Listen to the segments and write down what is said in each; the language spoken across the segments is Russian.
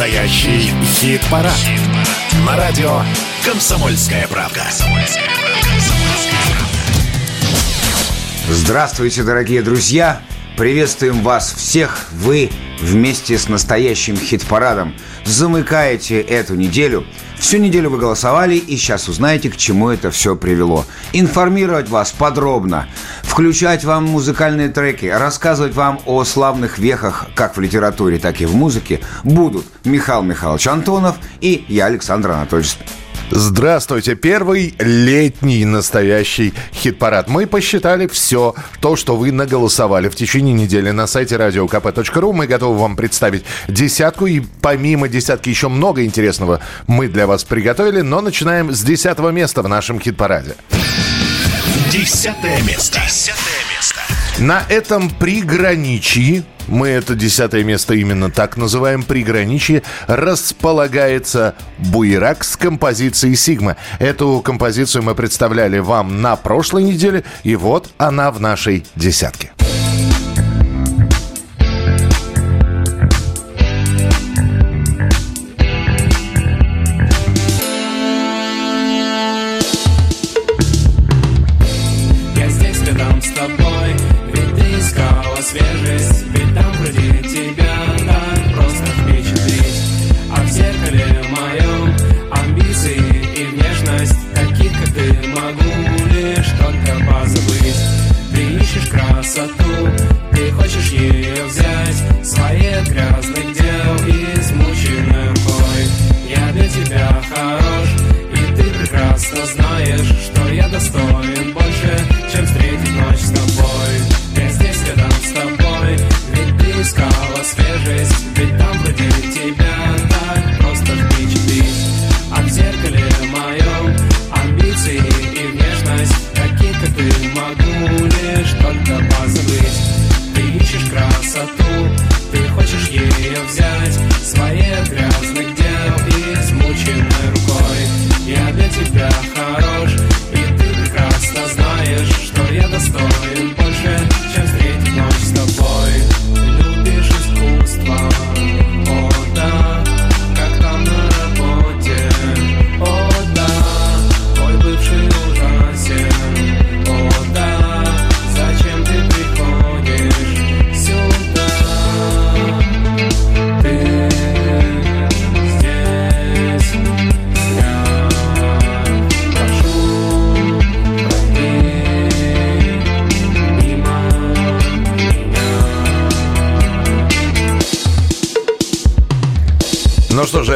Настоящий хит-парад. Хит На радио «Комсомольская правка». Здравствуйте, дорогие друзья! Приветствуем вас всех! Вы вместе с настоящим хит-парадом замыкаете эту неделю. Всю неделю вы голосовали, и сейчас узнаете, к чему это все привело. Информировать вас подробно, включать вам музыкальные треки, рассказывать вам о славных вехах как в литературе, так и в музыке будут Михаил Михайлович Антонов и я, Александр Анатольевич Здравствуйте. Первый летний настоящий хит-парад. Мы посчитали все то, что вы наголосовали в течение недели на сайте radiokp.ru. Мы готовы вам представить десятку. И помимо десятки еще много интересного мы для вас приготовили. Но начинаем с десятого места в нашем хит-параде. Десятое место. Десятое. На этом приграничии мы это десятое место именно так называем, приграничье, располагается Буерак с композицией «Сигма». Эту композицию мы представляли вам на прошлой неделе, и вот она в нашей десятке.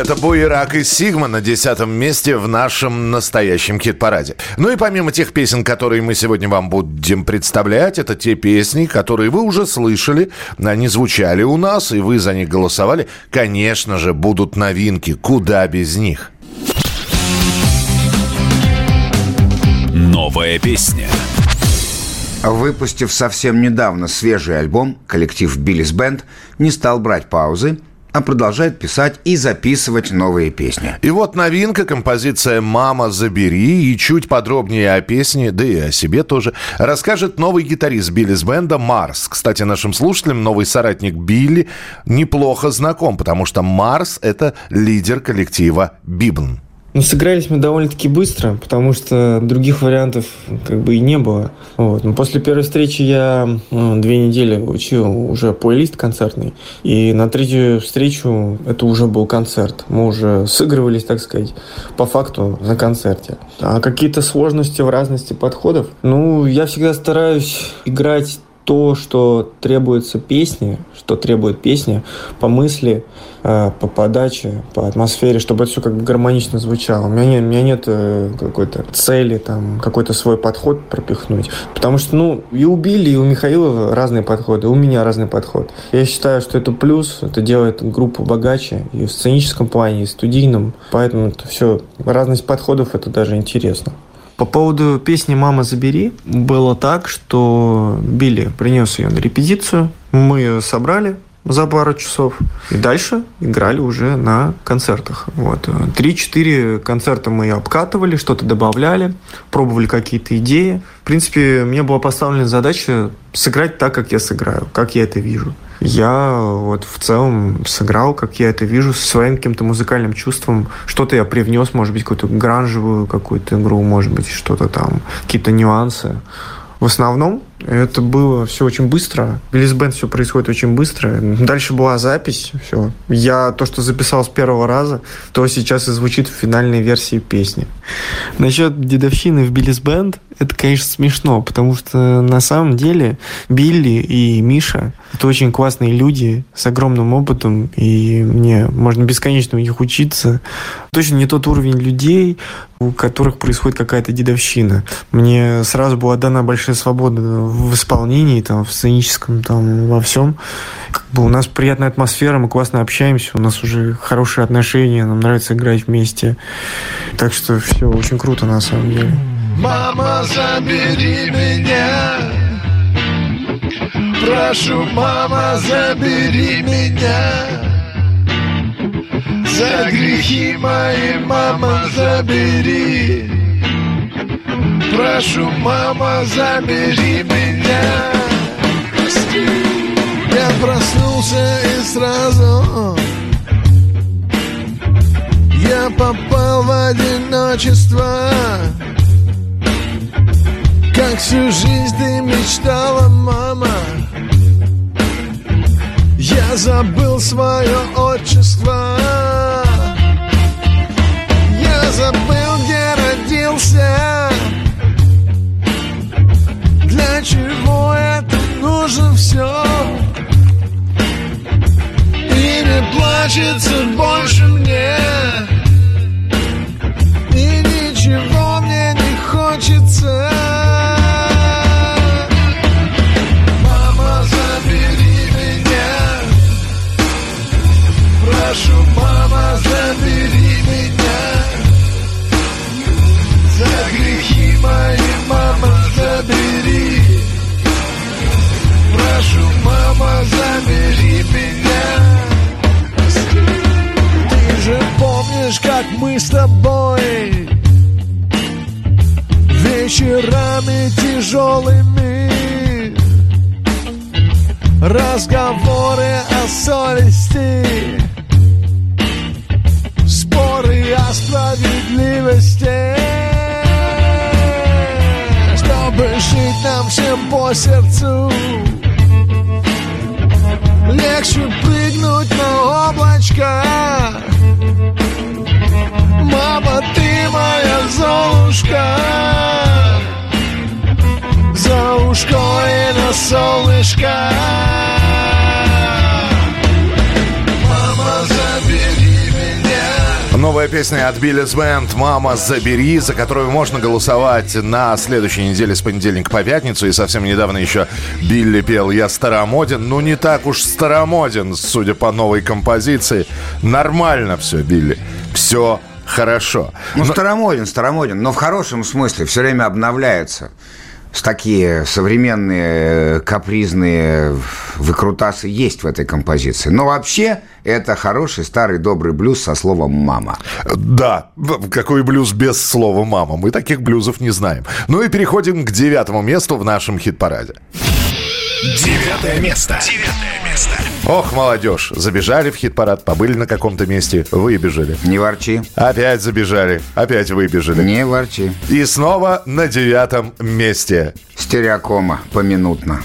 Это Буерак и Сигма на десятом месте в нашем настоящем хит-параде. Ну и помимо тех песен, которые мы сегодня вам будем представлять, это те песни, которые вы уже слышали, они звучали у нас, и вы за них голосовали. Конечно же, будут новинки, куда без них. Новая песня. Выпустив совсем недавно свежий альбом, коллектив «Биллис Бенд» не стал брать паузы а продолжает писать и записывать новые песни. И вот новинка, композиция «Мама, забери» и чуть подробнее о песне, да и о себе тоже, расскажет новый гитарист Билли с бенда Марс. Кстати, нашим слушателям новый соратник Билли неплохо знаком, потому что Марс – это лидер коллектива Бибн. Ну, сыгрались мы довольно-таки быстро, потому что других вариантов как бы и не было. Вот. Но после первой встречи я ну, две недели учил уже плейлист концертный. И на третью встречу это уже был концерт. Мы уже сыгрывались, так сказать, по факту на концерте. А какие-то сложности в разности подходов? Ну, я всегда стараюсь играть то, что требуется песне, что требует песни по мысли, э, по подаче, по атмосфере, чтобы это все как бы гармонично звучало. У меня нет, у меня нет э, какой-то цели, там, какой-то свой подход пропихнуть. Потому что, ну, и у Билли, и у Михаила разные подходы, у меня разный подход. Я считаю, что это плюс, это делает группу богаче и в сценическом плане, и в студийном. Поэтому это все, разность подходов, это даже интересно. По поводу песни «Мама, забери» было так, что Билли принес ее на репетицию, мы ее собрали, за пару часов. И дальше играли уже на концертах. Вот. Три-четыре концерта мы обкатывали, что-то добавляли, пробовали какие-то идеи. В принципе, мне была поставлена задача сыграть так, как я сыграю, как я это вижу. Я вот в целом сыграл, как я это вижу, со своим каким-то музыкальным чувством. Что-то я привнес, может быть, какую-то гранжевую какую-то игру, может быть, что-то там, какие-то нюансы. В основном это было все очень быстро. Билlis Бенд все происходит очень быстро. Дальше была запись. Все. Я то, что записал с первого раза, то сейчас и звучит в финальной версии песни. Насчет дедовщины в Биллис Бенд, это, конечно, смешно, потому что на самом деле Билли и Миша — это очень классные люди с огромным опытом, и мне можно бесконечно у них учиться. Точно не тот уровень людей, у которых происходит какая-то дедовщина. Мне сразу была дана большая свобода в исполнении, там, в сценическом, там, во всем. Как бы у нас приятная атмосфера, мы классно общаемся, у нас уже хорошие отношения, нам нравится играть вместе. Так что все очень круто на самом деле. Мама, забери меня Прошу, мама, забери меня За грехи мои, мама, забери Прошу, мама, забери меня. Я проснулся и сразу. Я попал в одиночество. Как всю жизнь ты мечтала, мама. Я забыл свое отчество. Я забыл, где родился Для чего это нужно все И не плачется больше мне. И ничего мне не хочется с тобой Вечерами тяжелыми. Разговоры о совести споры о справедливости. Чтобы жить нам всем по сердцу Легче прыгнуть на облачко Мама, ты моя золушка За ушко и на солнышко Мама, забери Новая песня от Биллис Бенд «Мама, забери», за которую можно голосовать на следующей неделе с понедельника по пятницу. И совсем недавно еще Билли пел «Я старомоден». Ну, не так уж старомоден, судя по новой композиции. Нормально все, Билли. Все хорошо. Ну, но... старомоден, старомоден, но в хорошем смысле все время обновляется такие современные капризные выкрутасы есть в этой композиции. Но вообще это хороший старый добрый блюз со словом «мама». Да, какой блюз без слова «мама». Мы таких блюзов не знаем. Ну и переходим к девятому месту в нашем хит-параде. Девятое место. Девятое место. Ох, молодежь, забежали в хит-парад, побыли на каком-то месте, выбежали. Не ворчи. Опять забежали, опять выбежали. Не ворчи. И снова на девятом месте. Стереокома поминутно.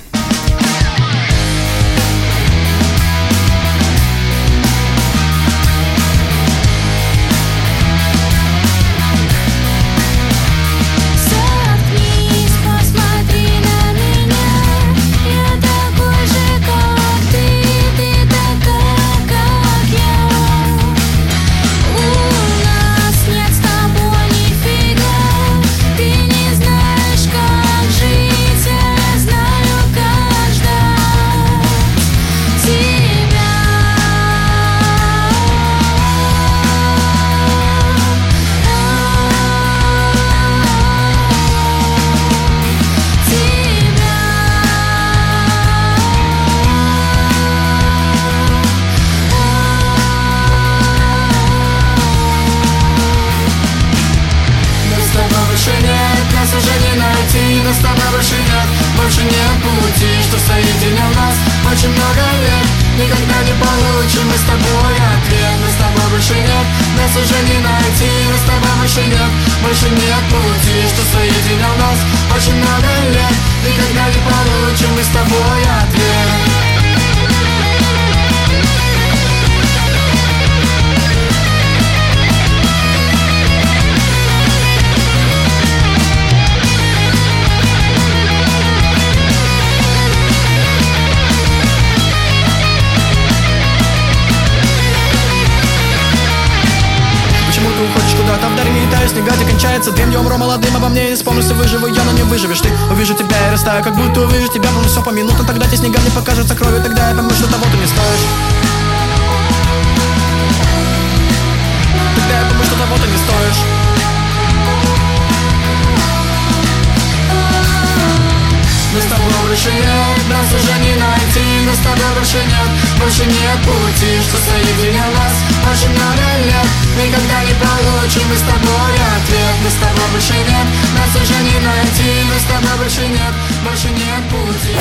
Больше нет, больше нет пути Что соединял нас. Очень много лет Никогда не получим мы с тобой ответ. Мы с тобой больше нет, нас уже не найти. Но с тобой больше нет, больше нет пути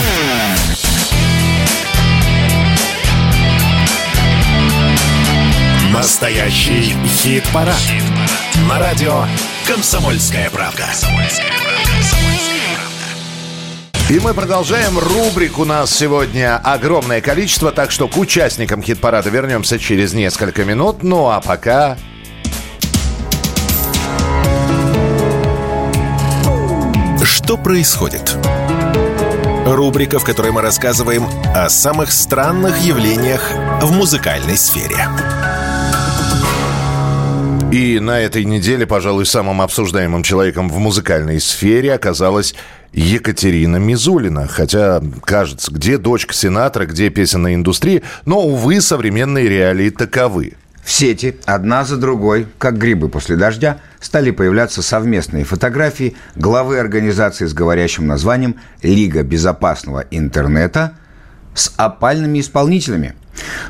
Настоящий хит-парад. Хит На радио «Комсомольская правда». И мы продолжаем. Рубрик у нас сегодня огромное количество, так что к участникам хит-парада вернемся через несколько минут. Ну а пока... Что происходит? Рубрика, в которой мы рассказываем о самых странных явлениях в музыкальной сфере. И на этой неделе, пожалуй, самым обсуждаемым человеком в музыкальной сфере оказалась Екатерина Мизулина. Хотя, кажется, где дочка сенатора, где песенная индустрия, но, увы, современные реалии таковы. В сети одна за другой, как грибы после дождя, стали появляться совместные фотографии главы организации с говорящим названием «Лига безопасного интернета» с опальными исполнителями.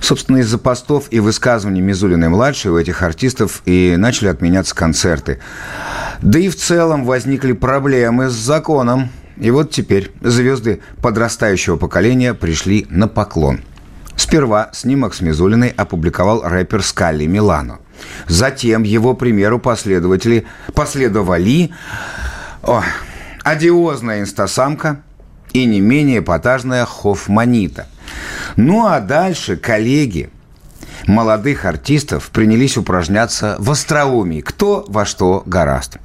Собственно, из-за постов и высказываний Мизулиной-младшей у этих артистов и начали отменяться концерты. Да и в целом возникли проблемы с законом. И вот теперь звезды подрастающего поколения пришли на поклон. Сперва снимок с Мизулиной опубликовал рэпер Скалли Милано. Затем его примеру последователи последовали о, одиозная инстасамка и не менее эпатажная Хофманита. Ну а дальше коллеги молодых артистов принялись упражняться в остроумии, кто во что гораст.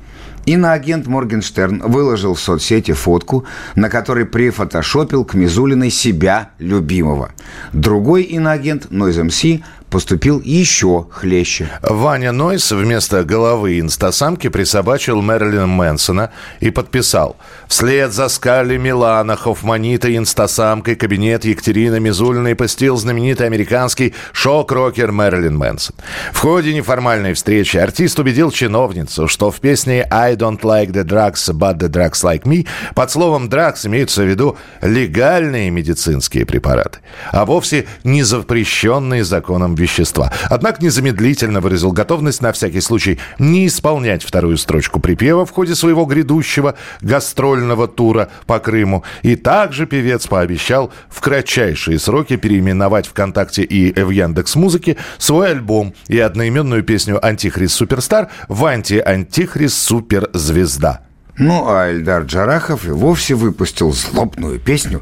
Иноагент Моргенштерн выложил в соцсети фотку, на которой прифотошопил к Мизулиной себя любимого. Другой иноагент, Noise MC, поступил еще хлеще. Ваня Нойс вместо головы инстасамки присобачил Мэрилина Мэнсона и подписал «Вслед за Скалли Милана, Хофманита, инстасамкой кабинет Екатерины Мизулиной посетил знаменитый американский шок-рокер Мэрилин Мэнсон. В ходе неформальной встречи артист убедил чиновницу, что в песне «I don't like the drugs, but the drugs like me» под словом «drugs» имеются в виду легальные медицинские препараты, а вовсе не запрещенные законом вещества. Однако незамедлительно выразил готовность на всякий случай не исполнять вторую строчку припева в ходе своего грядущего гастрольного тура по Крыму. И также певец пообещал в кратчайшие сроки переименовать ВКонтакте и в Яндекс Музыке свой альбом и одноименную песню «Антихрист Суперстар» в «Анти-Антихрист Суперзвезда». Ну, а Эльдар Джарахов и вовсе выпустил злобную песню,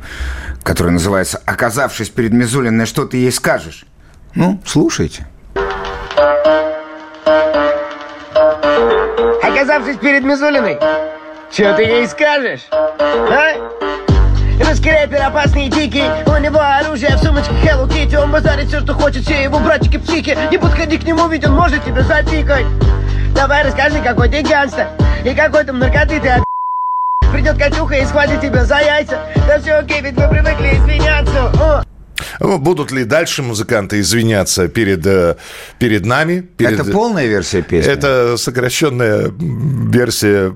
которая называется «Оказавшись перед Мизулиной, что ты ей скажешь?» Ну, слушайте. Оказавшись перед Мизулиной, что ты ей скажешь? А? Русский рэпер опасный и дикий У него оружие в сумочке Hello Kitty Он базарит все, что хочет, все его братчики психи Не подходи к нему, ведь он может тебя запикать Давай расскажи, какой ты гангстер И какой там наркоты ты от... Придет Катюха и схватит тебя за яйца Да все окей, ведь мы привыкли извиняться О! Ну, Будут ли дальше музыканты извиняться перед, э, перед нами? Перед... Это полная версия песни? Это сокращенная версия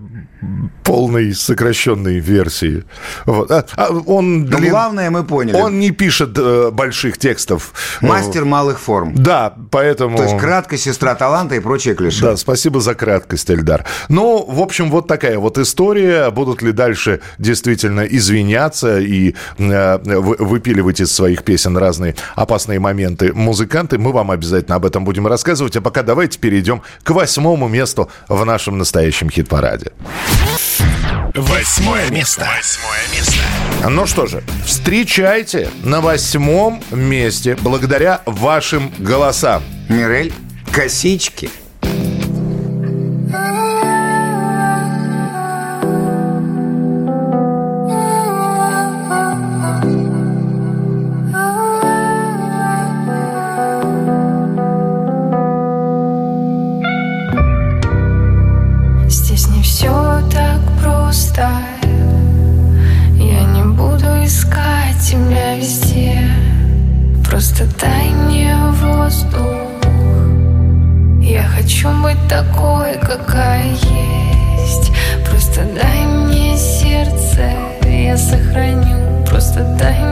полной сокращенной версии. Вот. А, а он Но длин- главное мы поняли. Он не пишет э, больших текстов. Мастер малых форм. Да, поэтому... То есть кратко сестра таланта и прочее клише. Да, спасибо за краткость, Эльдар. Ну, в общем, вот такая вот история. Будут ли дальше действительно извиняться и э, вы- выпиливать из своих песен разные опасные моменты музыканты? Мы вам обязательно об этом будем рассказывать. А пока давайте перейдем к восьмому месту в нашем настоящем хит-параде. Восьмое место. Восьмое место. Ну что же, встречайте на восьмом месте благодаря вашим голосам. Мирель, косички. Здесь Я сохраню Просто дай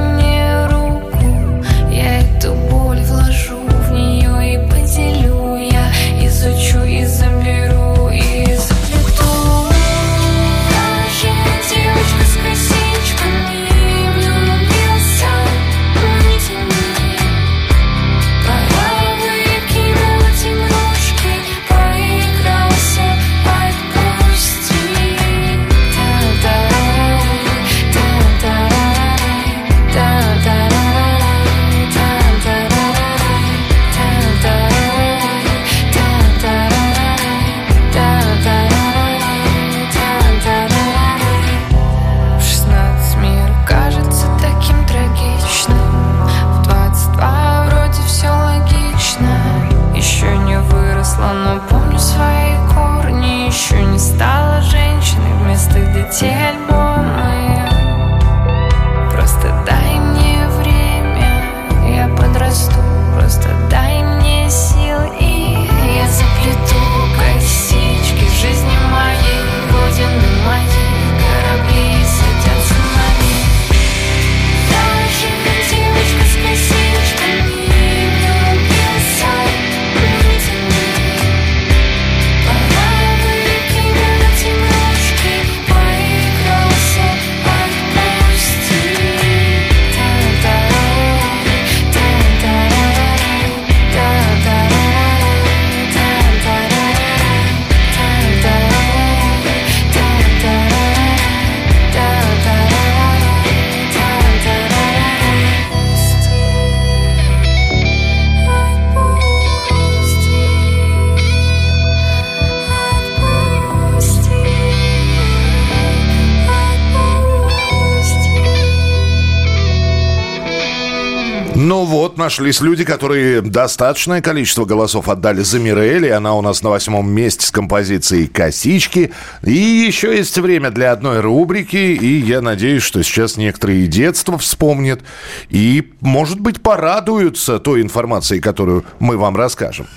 вот, нашлись люди, которые достаточное количество голосов отдали за Мирель, и она у нас на восьмом месте с композицией «Косички». И еще есть время для одной рубрики, и я надеюсь, что сейчас некоторые и детство вспомнят, и, может быть, порадуются той информацией, которую мы вам расскажем.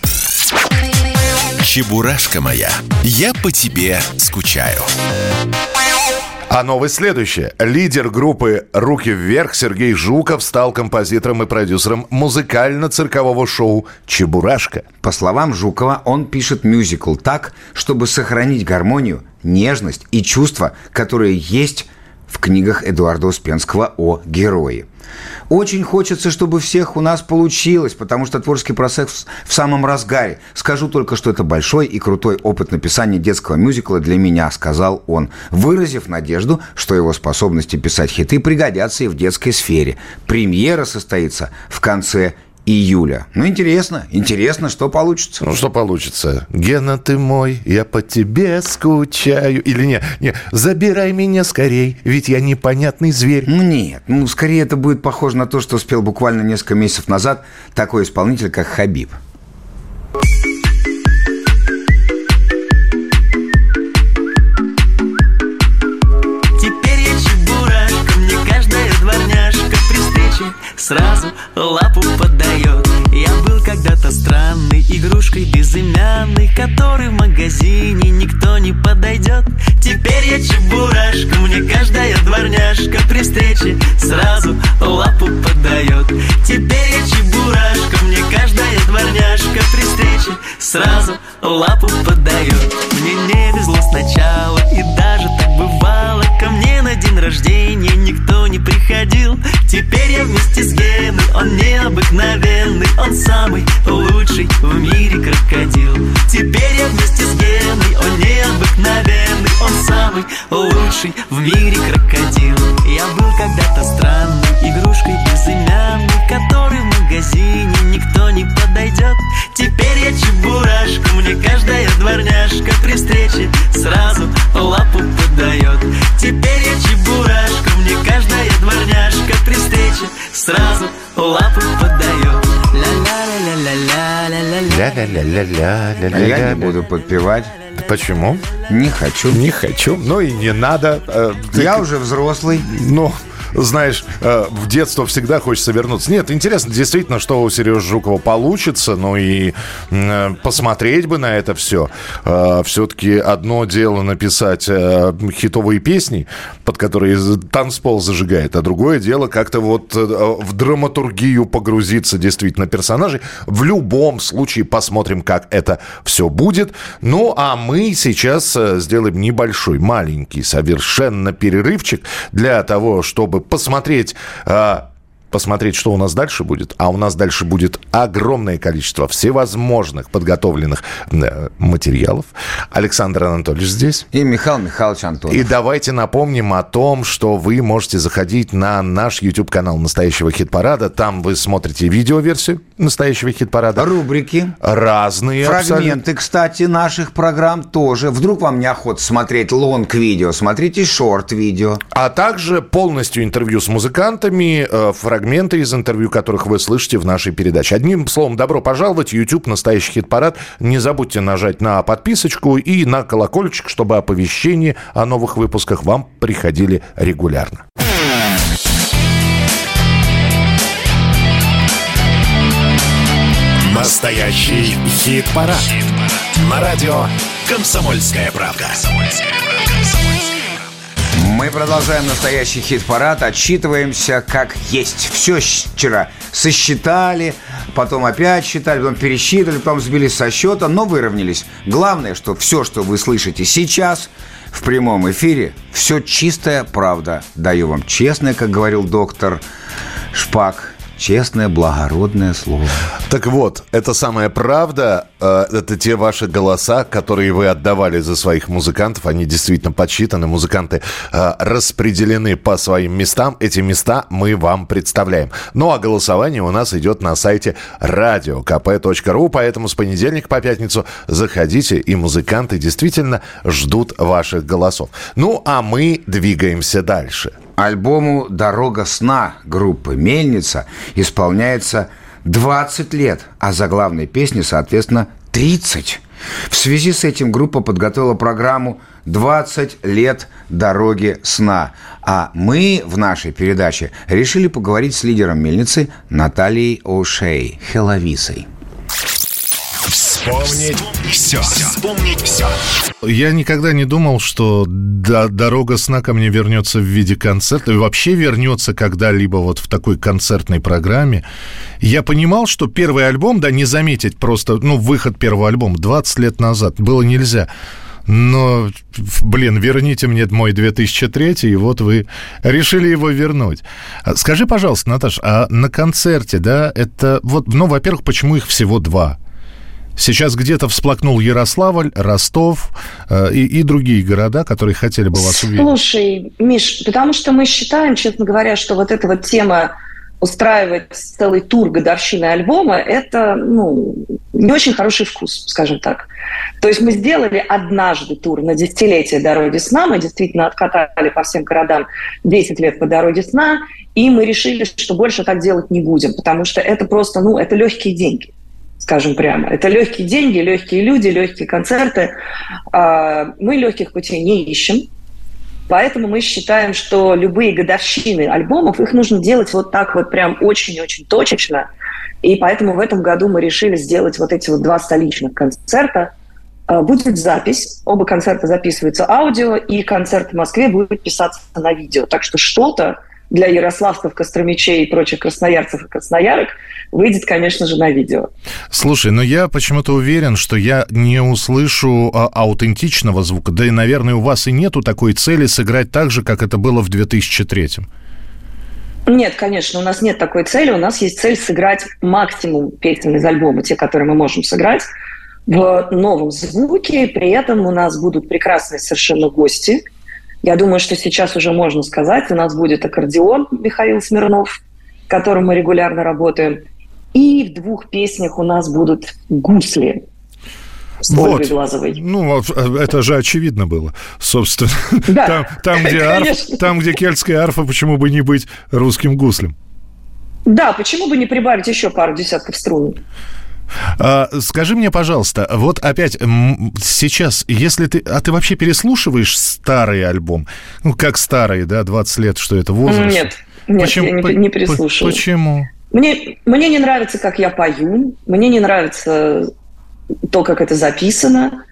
Чебурашка моя, я по тебе скучаю. А новость следующая. Лидер группы «Руки вверх» Сергей Жуков стал композитором и продюсером музыкально-циркового шоу «Чебурашка». По словам Жукова, он пишет мюзикл так, чтобы сохранить гармонию, нежность и чувства, которые есть в книгах Эдуарда Успенского о герое. Очень хочется, чтобы всех у нас получилось, потому что творческий процесс в самом разгаре. Скажу только, что это большой и крутой опыт написания детского мюзикла для меня, сказал он, выразив надежду, что его способности писать хиты пригодятся и в детской сфере. Премьера состоится в конце июля. Ну, интересно, интересно, что получится. Ну, что получится? Гена, ты мой, я по тебе скучаю. Или не, не, забирай меня скорей, ведь я непонятный зверь. Ну, нет, ну, скорее это будет похоже на то, что спел буквально несколько месяцев назад такой исполнитель, как Хабиб. Сразу лапу подает. Я был когда-то странной Игрушкой безымянной Который в магазине никто не подойдет. Теперь я чебурашка Мне каждая дворняжка При встрече сразу лапу подает. Теперь я чебурашка Мне каждая дворняжка При встрече сразу лапу подает. Мне не везло сначала И даже так бывало Ко мне на день рождения Никто не приходил. Теперь я вместе с Геной Он необыкновенный Он самый лучший в мире крокодил. Теперь я вместе с Геной Он необыкновенный Он самый лучший в мире крокодил. Я был когда-то странной Игрушкой безымянной Который в магазине никто не подойдет Теперь я чебурашка Мне каждая дворняжка При встрече сразу лапу подает Теперь я чебурашка Мне каждая дворняжка При встрече сразу лапу подает Ля-ля-ля-ля-ля-ля-ля А я не буду подпевать. Почему? Не хочу. Не хочу. Ну и не надо. Э, Я уже взрослый. Ну, знаешь, э, в детство всегда хочется вернуться. Нет, интересно действительно, что у Сережи Жукова получится. Ну и э, посмотреть бы на это все. Все-таки одно дело написать э, хитовые песни, под которые танцпол зажигает, а другое дело как-то вот э, в драматургию погрузиться действительно персонажей. В любом случае посмотрим, как это все будет. Ну, а мы сейчас э, сделаем небольшой, маленький, совершенно перерывчик для того, чтобы посмотреть... э, посмотреть, что у нас дальше будет. А у нас дальше будет огромное количество всевозможных подготовленных э, материалов. Александр Анатольевич здесь. И Михаил Михайлович Антонов. И давайте напомним о том, что вы можете заходить на наш YouTube-канал «Настоящего хит-парада». Там вы смотрите видеоверсию «Настоящего хит-парада». Рубрики. Разные абсолютно. Фрагменты, кстати, наших программ тоже. Вдруг вам неохота смотреть лонг-видео, смотрите шорт-видео. А также полностью интервью с музыкантами, э, фрагменты из интервью, которых вы слышите в нашей передаче. Одним словом, добро пожаловать. YouTube «Настоящий хит-парад». Не забудьте нажать на подписочку и на колокольчик, чтобы оповещения о новых выпусках вам приходили регулярно. Настоящий хит-парад. На радио «Комсомольская правда». Мы продолжаем настоящий хит-парад, отчитываемся как есть. Все вчера сосчитали, потом опять считали, потом пересчитали, потом сбились со счета, но выровнялись. Главное, что все, что вы слышите сейчас в прямом эфире, все чистая правда. Даю вам честное, как говорил доктор Шпак, честное, благородное слово. Так вот, это самая правда, э, это те ваши голоса, которые вы отдавали за своих музыкантов, они действительно подсчитаны, музыканты э, распределены по своим местам, эти места мы вам представляем. Ну а голосование у нас идет на сайте radiokp.ru, поэтому с понедельника по пятницу заходите, и музыканты действительно ждут ваших голосов. Ну а мы двигаемся дальше. Альбому «Дорога сна» группы «Мельница» исполняется 20 лет, а заглавной песне, соответственно, 30. В связи с этим группа подготовила программу «20 лет дороги сна». А мы в нашей передаче решили поговорить с лидером «Мельницы» Натальей О'Шей, Хеловисой. Вспомнить все. Вспомнить все. Я никогда не думал, что до- дорога сна ко мне вернется в виде концерта и вообще вернется когда-либо вот в такой концертной программе. Я понимал, что первый альбом, да, не заметить просто, ну, выход первого альбома 20 лет назад было нельзя. Но, блин, верните мне мой 2003, и вот вы решили его вернуть. А Скажи, пожалуйста, Наташ, а на концерте, да, это вот, ну, во-первых, почему их всего два? Сейчас где-то всплакнул Ярославль, Ростов э, и, и другие города, которые хотели бы вас увидеть. Слушай, Миш, потому что мы считаем, честно говоря, что вот эта вот тема устраивать целый тур годовщины альбома, это ну, не очень хороший вкус, скажем так. То есть мы сделали однажды тур на десятилетие «Дороги сна», мы действительно откатали по всем городам 10 лет по «Дороге сна», и мы решили, что больше так делать не будем, потому что это просто, ну, это легкие деньги скажем прямо. Это легкие деньги, легкие люди, легкие концерты. А, Мы легких путей не ищем. Поэтому мы считаем, что любые годовщины альбомов, их нужно делать вот так вот прям очень-очень точечно. И поэтому в этом году мы решили сделать вот эти вот два столичных концерта. Э, Будет запись, оба концерта записываются аудио, и концерт в Москве будет писаться на видео. Так что что-то для ярославцев, костромичей и прочих красноярцев и красноярок выйдет, конечно же, на видео. Слушай, но я почему-то уверен, что я не услышу а, аутентичного звука. Да и, наверное, у вас и нету такой цели сыграть так же, как это было в 2003 Нет, конечно, у нас нет такой цели. У нас есть цель сыграть максимум песен из альбома, те, которые мы можем сыграть, в новом звуке. При этом у нас будут прекрасные совершенно гости. Я думаю, что сейчас уже можно сказать. У нас будет аккордеон Михаил Смирнов, с которым мы регулярно работаем. И в двух песнях у нас будут гусли. С Глазовой. Ну, вот, э, это же очевидно было, собственно. Да, Там, там, где арф, там, где кельтская арфа, почему бы не быть русским гуслем? Да, почему бы не прибавить еще пару десятков струн? А, скажи мне, пожалуйста, вот опять сейчас, если ты... А ты вообще переслушиваешь старый альбом? Ну, как старый, да, 20 лет, что это возраст? Нет, нет, я не, не переслушиваю. Почему? Мне, мне не нравится, как я пою, мне не нравится то, как это записано.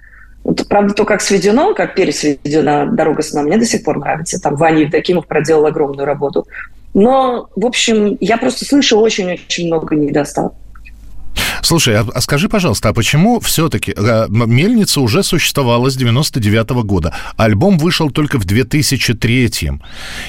Вот, правда, то, как сведено, как пересведена «Дорога сна», мне до сих пор нравится. Там Ваня Евдокимов проделал огромную работу. Но, в общем, я просто слышу очень-очень много недостатков. Слушай, а, а скажи, пожалуйста, а почему все-таки «Мельница» уже существовала с 99 года? Альбом вышел только в 2003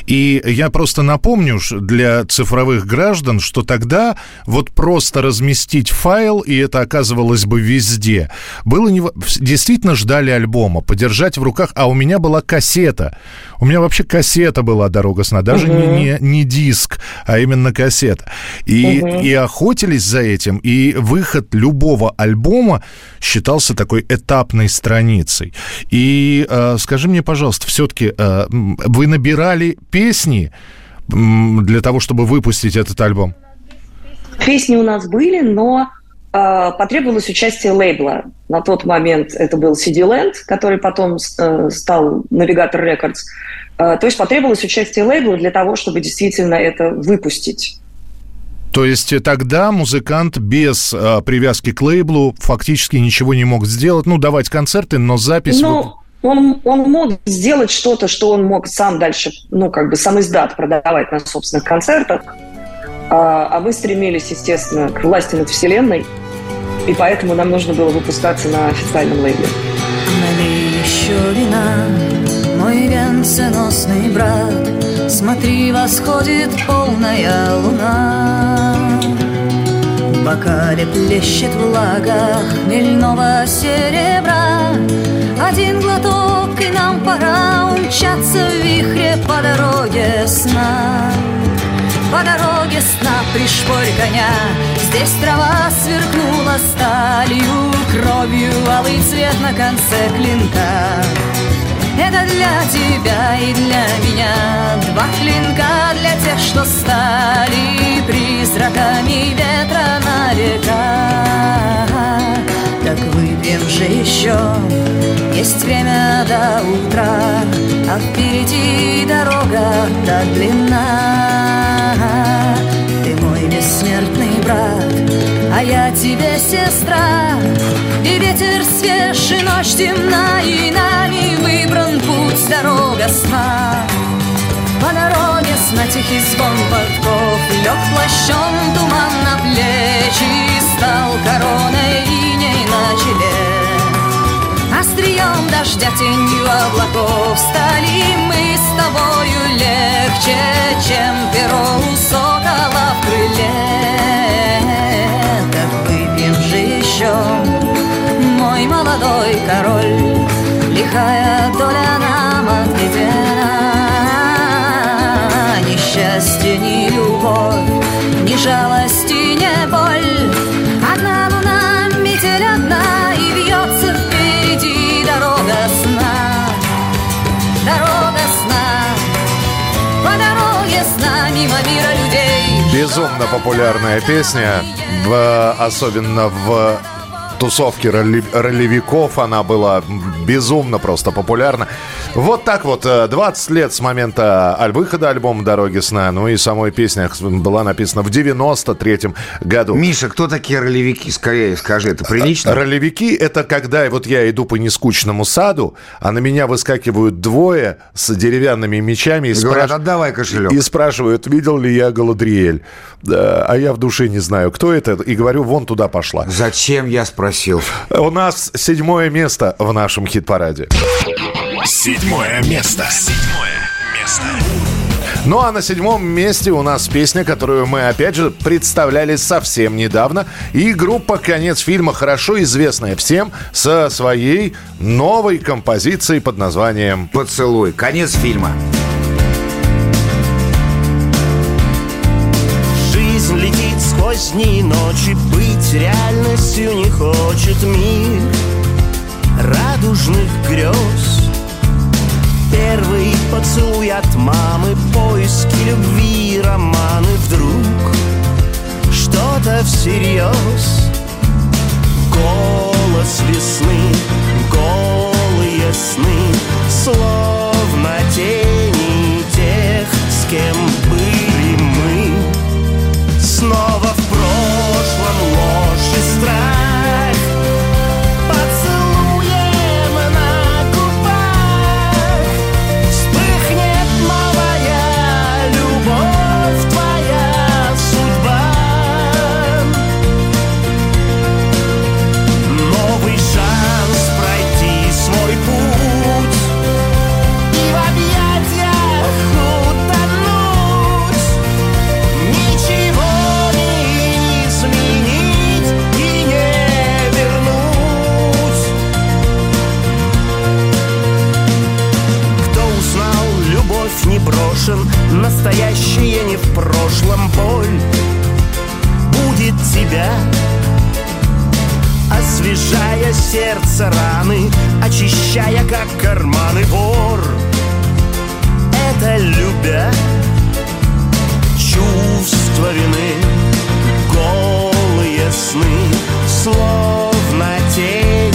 И я просто напомню для цифровых граждан, что тогда вот просто разместить файл, и это оказывалось бы везде, было не... Действительно ждали альбома, подержать в руках, а у меня была кассета. У меня вообще кассета была «Дорога сна», даже не, не, не диск, а именно кассета. И, Мгм. и охотились за этим, и выход любого альбома считался такой этапной страницей. И э, скажи мне, пожалуйста, все-таки вы набирали песни для того, чтобы выпустить этот альбом? Песни у нас были, но э, потребовалось участие лейбла. На тот момент это был CD Land, который потом э, стал Navigator Records. Э, то есть потребовалось участие лейбла для того, чтобы действительно это выпустить. То есть э, тогда музыкант без э, привязки к лейблу фактически ничего не мог сделать, ну, давать концерты, но запись... Ну, он, он мог сделать что-то, что он мог сам дальше, ну, как бы сам издат продавать на собственных концертах. А, а мы стремились, естественно, к власти над вселенной, и поэтому нам нужно было выпускаться на официальном лейбле. Налей еще вина, мой венценосный брат, Смотри, восходит полная луна. В бокале плещет влага хмельного серебра. Один глоток, и нам пора умчаться в вихре по дороге сна. По дороге сна пришпорь коня Здесь трава сверкнула сталью Кровью алый цвет на конце клинка Это для тебя и для меня. Два клинка для тех, что стали Призраками ветра на века Так выпьем же еще. Есть время до утра. А впереди дорога так длинна. Ты мой бессмертный брат А я тебе сестра. И ветер свеж, и ночь темна И нами выбран путь, дорога сна. По дороге сна тихий звон подков Лег плащом туман на плечи Стал короной иней на челе Острием дождя тенью облаков Стали мы с тобою легче Чем перо у сокола в крыле. Так выпьем же еще Мой молодой король Лихая доля нам отведена Ни счастье, ни любовь Ни жалость и не боль мимо мира людей. Безумно популярная песня, в, особенно в тусовки ролли- ролевиков. Она была безумно просто популярна. Вот так вот, э, 20 лет с момента аль- выхода альбома «Дороги сна». Ну и самой песня была написана в 93 году. Миша, кто такие ролевики? Скорее скажи, это прилично? Ролевики – это когда вот я иду по нескучному саду, а на меня выскакивают двое с деревянными мечами и, Говорят, спраш- отдавай кошелек. и спрашивают, видел ли я Галадриэль. А я в душе не знаю, кто это, и говорю, вон туда пошла. Зачем я спросил? У нас седьмое место в нашем хит-параде. Седьмое место. Седьмое место. Ну а на седьмом месте у нас песня, которую мы опять же представляли совсем недавно. И группа «Конец фильма» хорошо известная всем со своей новой композицией под названием «Поцелуй». Конец фильма. И ночи Быть реальностью не хочет мир. Радужных грез. Первый поцелуй от мамы Поиски любви, романы Вдруг. Что-то всерьез. Голос весны, голые сны Словно тени тех, с кем Тебя. Освежая сердце раны Очищая, как карманы вор. Это любя. Чувства вины Голые сны Словно тени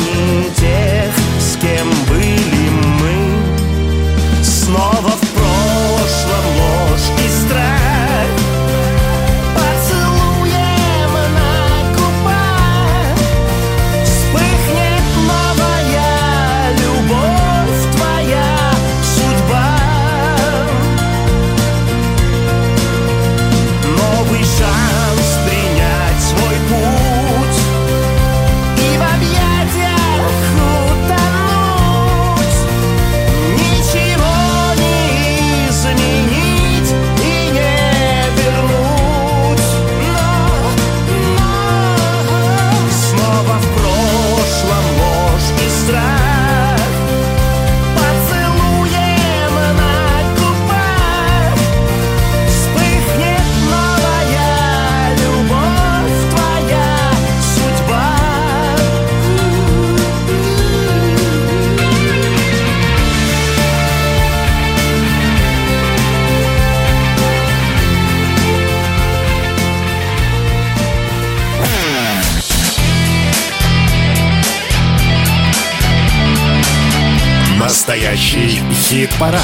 Настоящий хит-парад.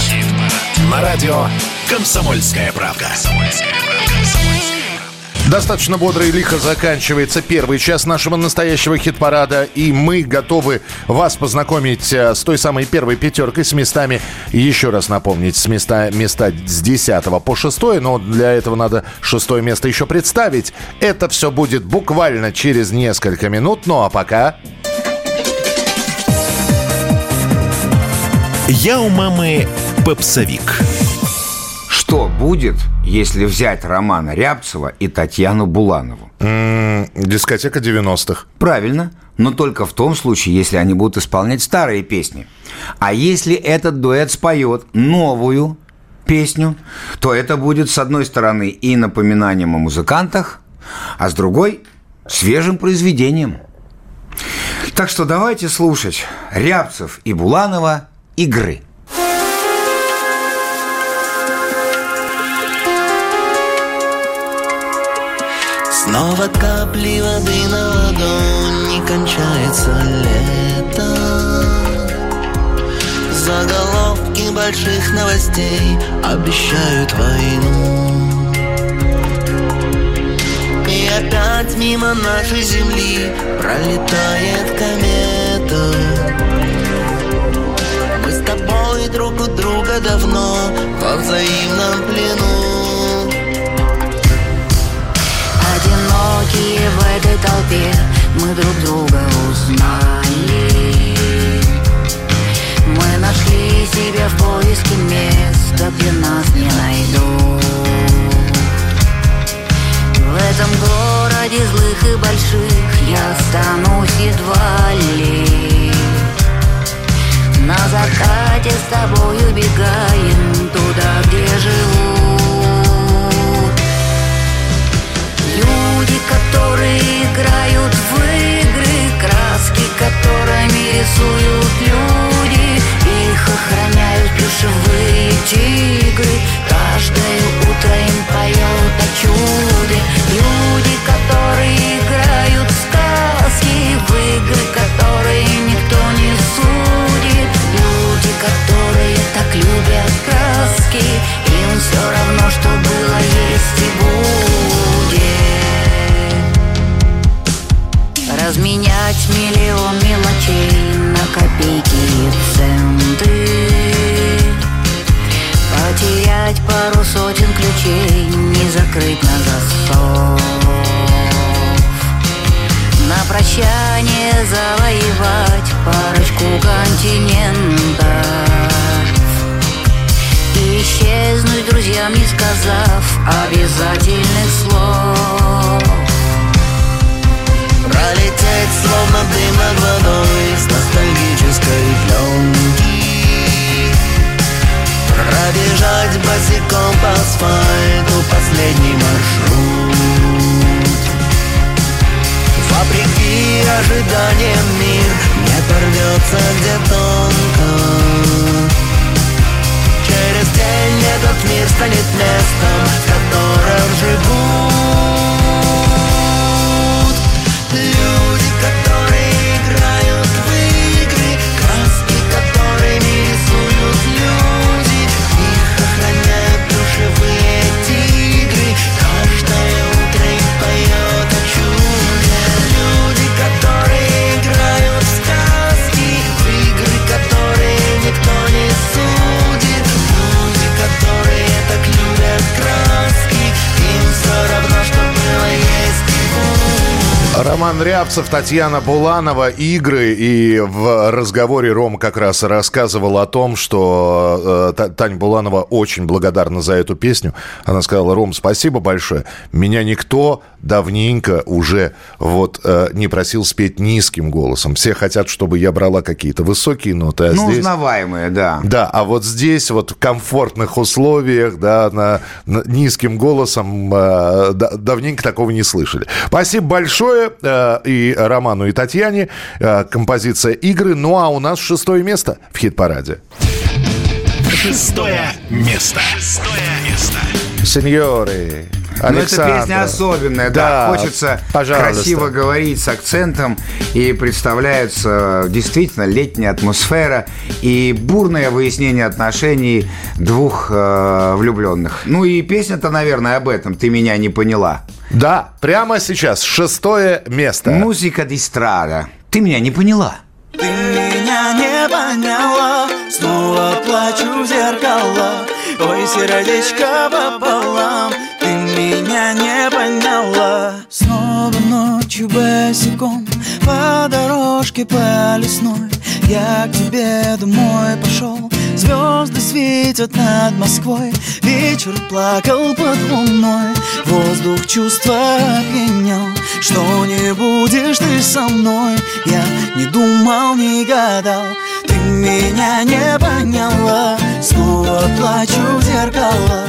На радио «Комсомольская правда». Достаточно бодро и лихо заканчивается первый час нашего настоящего хит-парада, и мы готовы вас познакомить э, с той самой первой пятеркой, с местами, еще раз напомнить, с места, места с 10 по 6, но для этого надо шестое место еще представить. Это все будет буквально через несколько минут, ну а пока... Я у мамы попсовик. Что будет, если взять Романа Рябцева и Татьяну Буланову? дискотека 90-х. Правильно, но только в том случае, если они будут исполнять старые песни. А если этот дуэт споет новую песню, то это будет, с одной стороны, и напоминанием о музыкантах, а с другой – свежим произведением. Так что давайте слушать Рябцев и Буланова «Игры». Но вот капли воды на ладонь не кончается лето. Заголовки больших новостей обещают войну. И опять мимо нашей земли пролетает комета друг у друга давно во взаимном плену. Одинокие в этой толпе Мы друг друга узнали. Мы нашли себя в поиске места Где нас не найдут. В этом городе злых и больших Я останусь едва ли На закате с тобой убегаем Туда, где живут. Люди, которые играют в игры Краски, которыми рисуют люди Их охраняют плюшевые тигры. Каждое утро им поет о чуде. Люди, которые играют в сказки В игры, краски Им все равно, что было, есть и будет. Разменять миллион мелочей на копейки и центы. Потерять пару сотен ключей, не закрыть на засов На прощание завоевать парочку континентов исчезнуть друзьям, не сказав обязательных слов. Пролететь словно дым над водой С ностальгической пленки. Пробежать босиком по асфальту Последний маршрут. Вопреки ожиданиям мир Не порвется где тонко мир станет местом В котором живут Люди, Роман Рябцев, Татьяна Буланова, игры. И в разговоре Рома как раз рассказывал о том, что э, Та- Таня Буланова очень благодарна за эту песню. Она сказала, Ром, спасибо большое. Меня никто давненько уже вот э, не просил спеть низким голосом. Все хотят, чтобы я брала какие-то высокие ноты, а Ну, здесь... узнаваемые, да. Да, а вот здесь вот в комфортных условиях, да, на, на низким голосом э, да- давненько такого не слышали. Спасибо большое и Роману, и Татьяне. Э, композиция игры. Ну а у нас шестое место в хит-параде. Шестое место. Шестое место. Сеньоры, Ну, эта Александр. песня особенная, да. Хочется пожалуйста. красиво говорить с акцентом. И представляется действительно летняя атмосфера и бурное выяснение отношений двух э, влюбленных. Ну и песня-то, наверное, об этом. Ты меня не поняла. Да, прямо сейчас шестое место. Музыка дистрада. Ты меня не поняла. Ты меня не поняла Снова плачу в зеркало Ой, сердечко пополам ночью босиком По дорожке по лесной Я к тебе домой пошел. Звезды светят над Москвой. Вечер плакал под луной. Воздух чувства опьянял Что не будешь ты со мной? Я не думал, не гадал меня не поняла. Снова плачу в зеркало.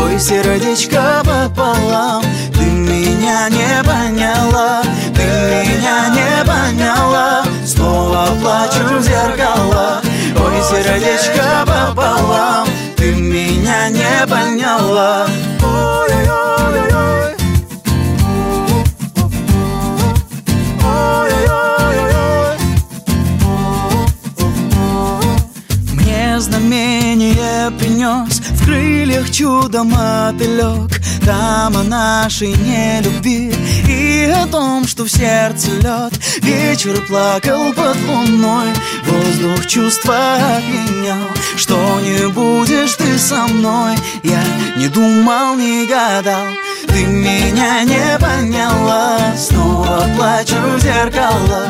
Ой, сердечко пополам. Ты меня не поняла. Ты меня не поняла. Снова плачу в зеркало. Ой, сердечко пополам. Ты меня не поняла. Ой-ой-ой-ой чудо-мотылек Там о нашей нелюбви И о том, что в сердце лед Вечер плакал под луной Воздух чувства опьянял Что не будешь ты со мной? Я не думал, не гадал. Ты меня не поняла? Снова плачу в зеркало.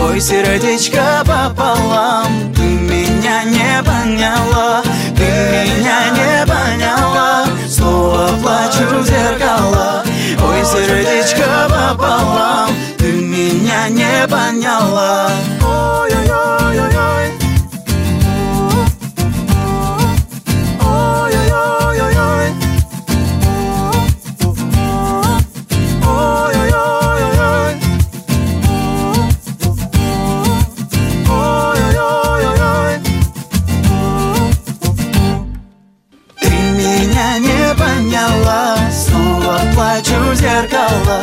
Ой, сердечко пополам Ты меня не поняла Ты меня не поняла. Снова плачу в зеркало Ой, сердечко пополам. Ты меня не поняла. Ой-ой-ой-ой-ой плачу в зеркало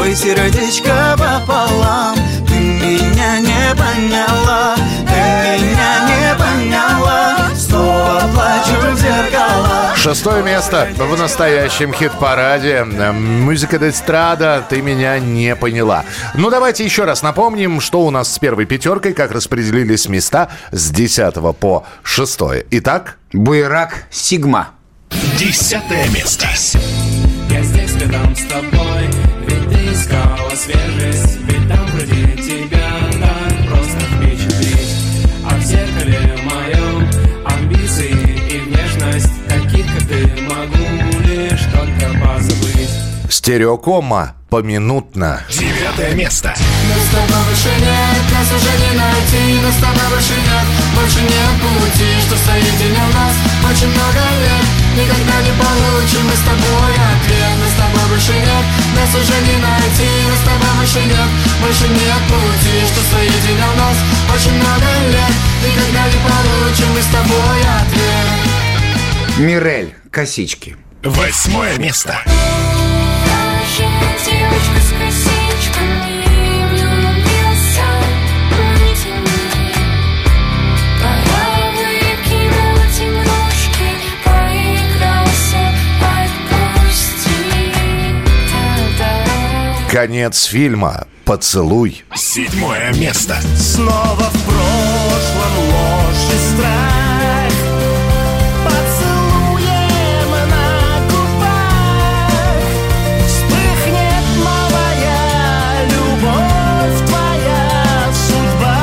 Ой, сердечко пополам Ты меня не поняла Ты меня не поняла Снова плачу в зеркало Шестое место в настоящем хит-параде. Музыка Дестрада «Ты меня не поняла». Ну, давайте еще раз напомним, что у нас с первой пятеркой, как распределились места с 10 по 6. Итак... Буерак Сигма. Десятое место. Я здесь рядом с тобой. Ведь ты искала свежесть Ведь там вроде тебя так просто впечатлить. А в зеркале моем Амбиции и внешность Таких, как ты, могу лишь только позабыть. Стереокома поминутно. Девятое место. Нас с тобой больше нет, нас уже не найти Нас с тобой больше нет, больше нет пути Что соединил нас. Очень много лет Никогда не получим мы с тобой ответ Нас с тобой больше нет, нас уже не найти Нас с тобой больше нет, больше нет пути Что соединил нас очень много лет Никогда не получим мы с тобой ответ Мирель. Косички. Восьмое место. Девочка с косичками Конец фильма «Поцелуй». Седьмое место. Снова в прошлом ложь и страх Поцелуем на губах Вспыхнет новая любовь твоя судьба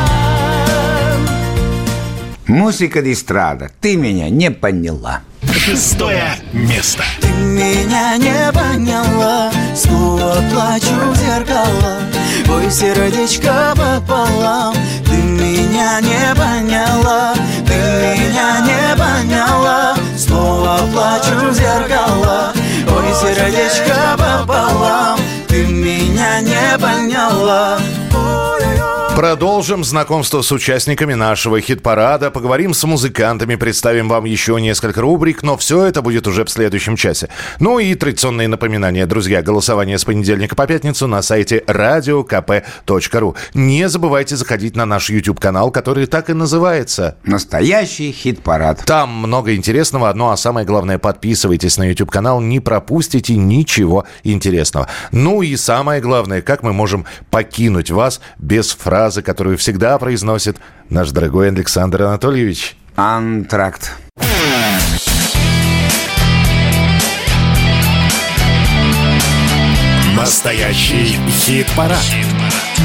Музыка Дистрада. Ты меня не поняла. Шестое место. Ты меня не поняла Снова плачу в зеркало. Ой, сердечко пополам. Ты меня не поняла Ты меня не поняла Снова плачу в зеркало. Ой, сердечко пополам. Ты меня не поняла Ой-ой-ой Продолжим знакомство с участниками нашего хит-парада, поговорим с музыкантами, представим вам еще несколько рубрик, но все это будет уже в следующем часе. Ну и традиционные напоминания, друзья, голосование с понедельника по пятницу на сайте radiokp.ru. Не забывайте заходить на наш YouTube-канал, который так и называется. Настоящий хит-парад. Там много интересного, ну а самое главное, подписывайтесь на YouTube-канал, не пропустите ничего интересного. Ну и самое главное, как мы можем покинуть вас без фразы, которую всегда произносит наш дорогой Александр Анатольевич. Антракт. Настоящий хит-парад.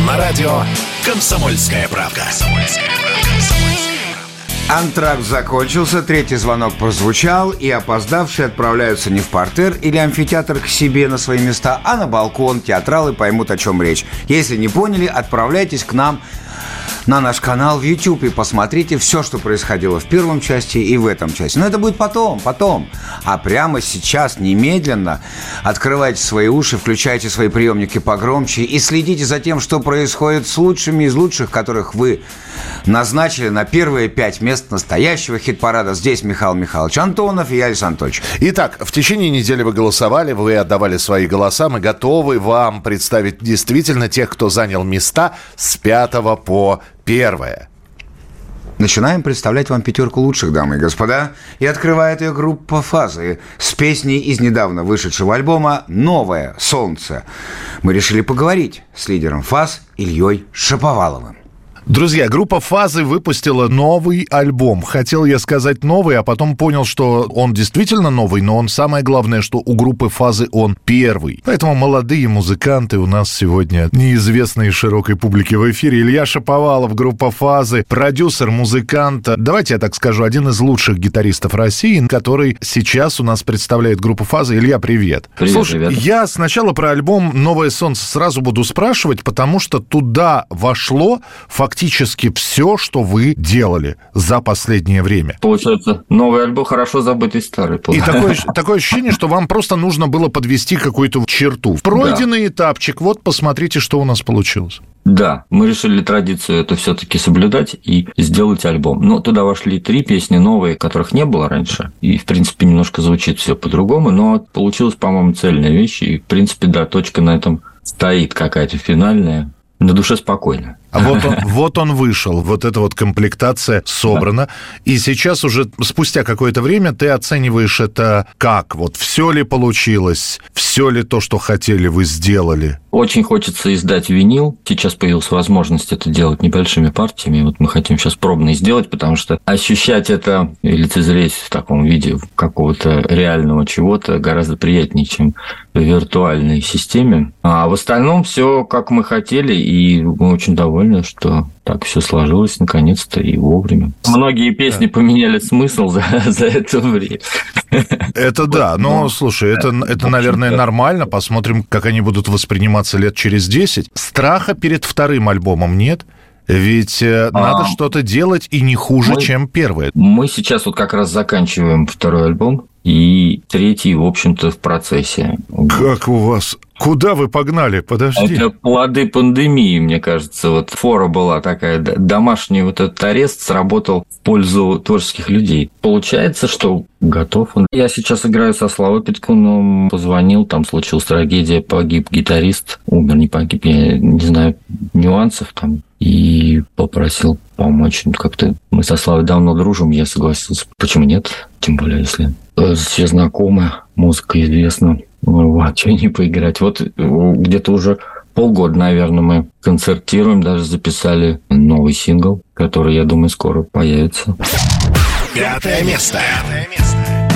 На радио «Комсомольская правда». Антракт закончился, третий звонок прозвучал, и опоздавшие отправляются не в портер или амфитеатр к себе на свои места, а на балкон. Театралы поймут, о чем речь. Если не поняли, отправляйтесь к нам на наш канал в YouTube и посмотрите все, что происходило в первом части и в этом части. Но это будет потом, потом. А прямо сейчас, немедленно, открывайте свои уши, включайте свои приемники погромче и следите за тем, что происходит с лучшими из лучших, которых вы назначили на первые пять мест настоящего хит-парада. Здесь Михаил Михайлович Антонов и я, Александр Анатольевич. Итак, в течение недели вы голосовали, вы отдавали свои голоса. Мы готовы вам представить действительно тех, кто занял места с пятого по первое. Начинаем представлять вам пятерку лучших, дамы и господа. И открывает ее группа «Фазы» с песней из недавно вышедшего альбома «Новое солнце». Мы решили поговорить с лидером «Фаз» Ильей Шаповаловым. Друзья, группа «Фазы» выпустила новый альбом. Хотел я сказать новый, а потом понял, что он действительно новый, но он самое главное, что у группы «Фазы» он первый. Поэтому молодые музыканты у нас сегодня неизвестные широкой публике в эфире. Илья Шаповалов, группа «Фазы», продюсер, музыкант. Давайте я так скажу, один из лучших гитаристов России, который сейчас у нас представляет группу «Фазы». Илья, привет. Привет, Слушай, ребята. я сначала про альбом «Новое солнце» сразу буду спрашивать, потому что туда вошло фактически все, что вы делали за последнее время. Получается, новый альбом хорошо забытый старый. И такое, такое ощущение, что вам просто нужно было подвести какую-то черту. Пройденный этапчик, вот посмотрите, что у нас получилось. Да, мы решили традицию эту все-таки соблюдать и сделать альбом. Но туда вошли три песни новые, которых не было раньше. И, в принципе, немножко звучит все по-другому, но получилась, по-моему, цельная вещь. И, в принципе, да, точка на этом стоит какая-то финальная. На душе спокойно. А вот он, вот он вышел, вот эта вот комплектация собрана. И сейчас уже спустя какое-то время ты оцениваешь это как? Вот все ли получилось? Все ли то, что хотели, вы сделали? Очень хочется издать винил. Сейчас появилась возможность это делать небольшими партиями. Вот мы хотим сейчас пробно сделать, потому что ощущать это и лицезреть в таком виде какого-то реального чего-то гораздо приятнее, чем в виртуальной системе. А в остальном все как мы хотели, и мы очень довольны, что так все сложилось наконец-то и вовремя. Многие песни поменяли смысл за, за это время. Это да, но слушай, это, это, наверное, нормально. Посмотрим, как они будут восприниматься лет через 10. Страха перед вторым альбомом нет? Ведь э, надо А. что-то делать и не хуже, Мы- чем первое. Мы сейчас вот как раз заканчиваем второй альбом, и третий, в общем-то, в процессе. Как у вас? Куда вы погнали? Подожди. Это плоды пандемии, мне кажется. Вот фора была такая, домашний вот этот арест сработал в пользу творческих людей. Получается, что готов он. Я сейчас играю со Славой Петкуном, позвонил, там случилась трагедия, погиб гитарист, умер, не погиб, я не знаю нюансов там, и попросил помочь. Ну, Как-то мы со Славой давно дружим, я согласился. Почему нет? Тем более, если э, все знакомы, музыка известна. Ну, вот, что не поиграть. Вот э, где-то уже полгода, наверное, мы концертируем, даже записали новый сингл, который, я думаю, скоро появится. Пятое место. Это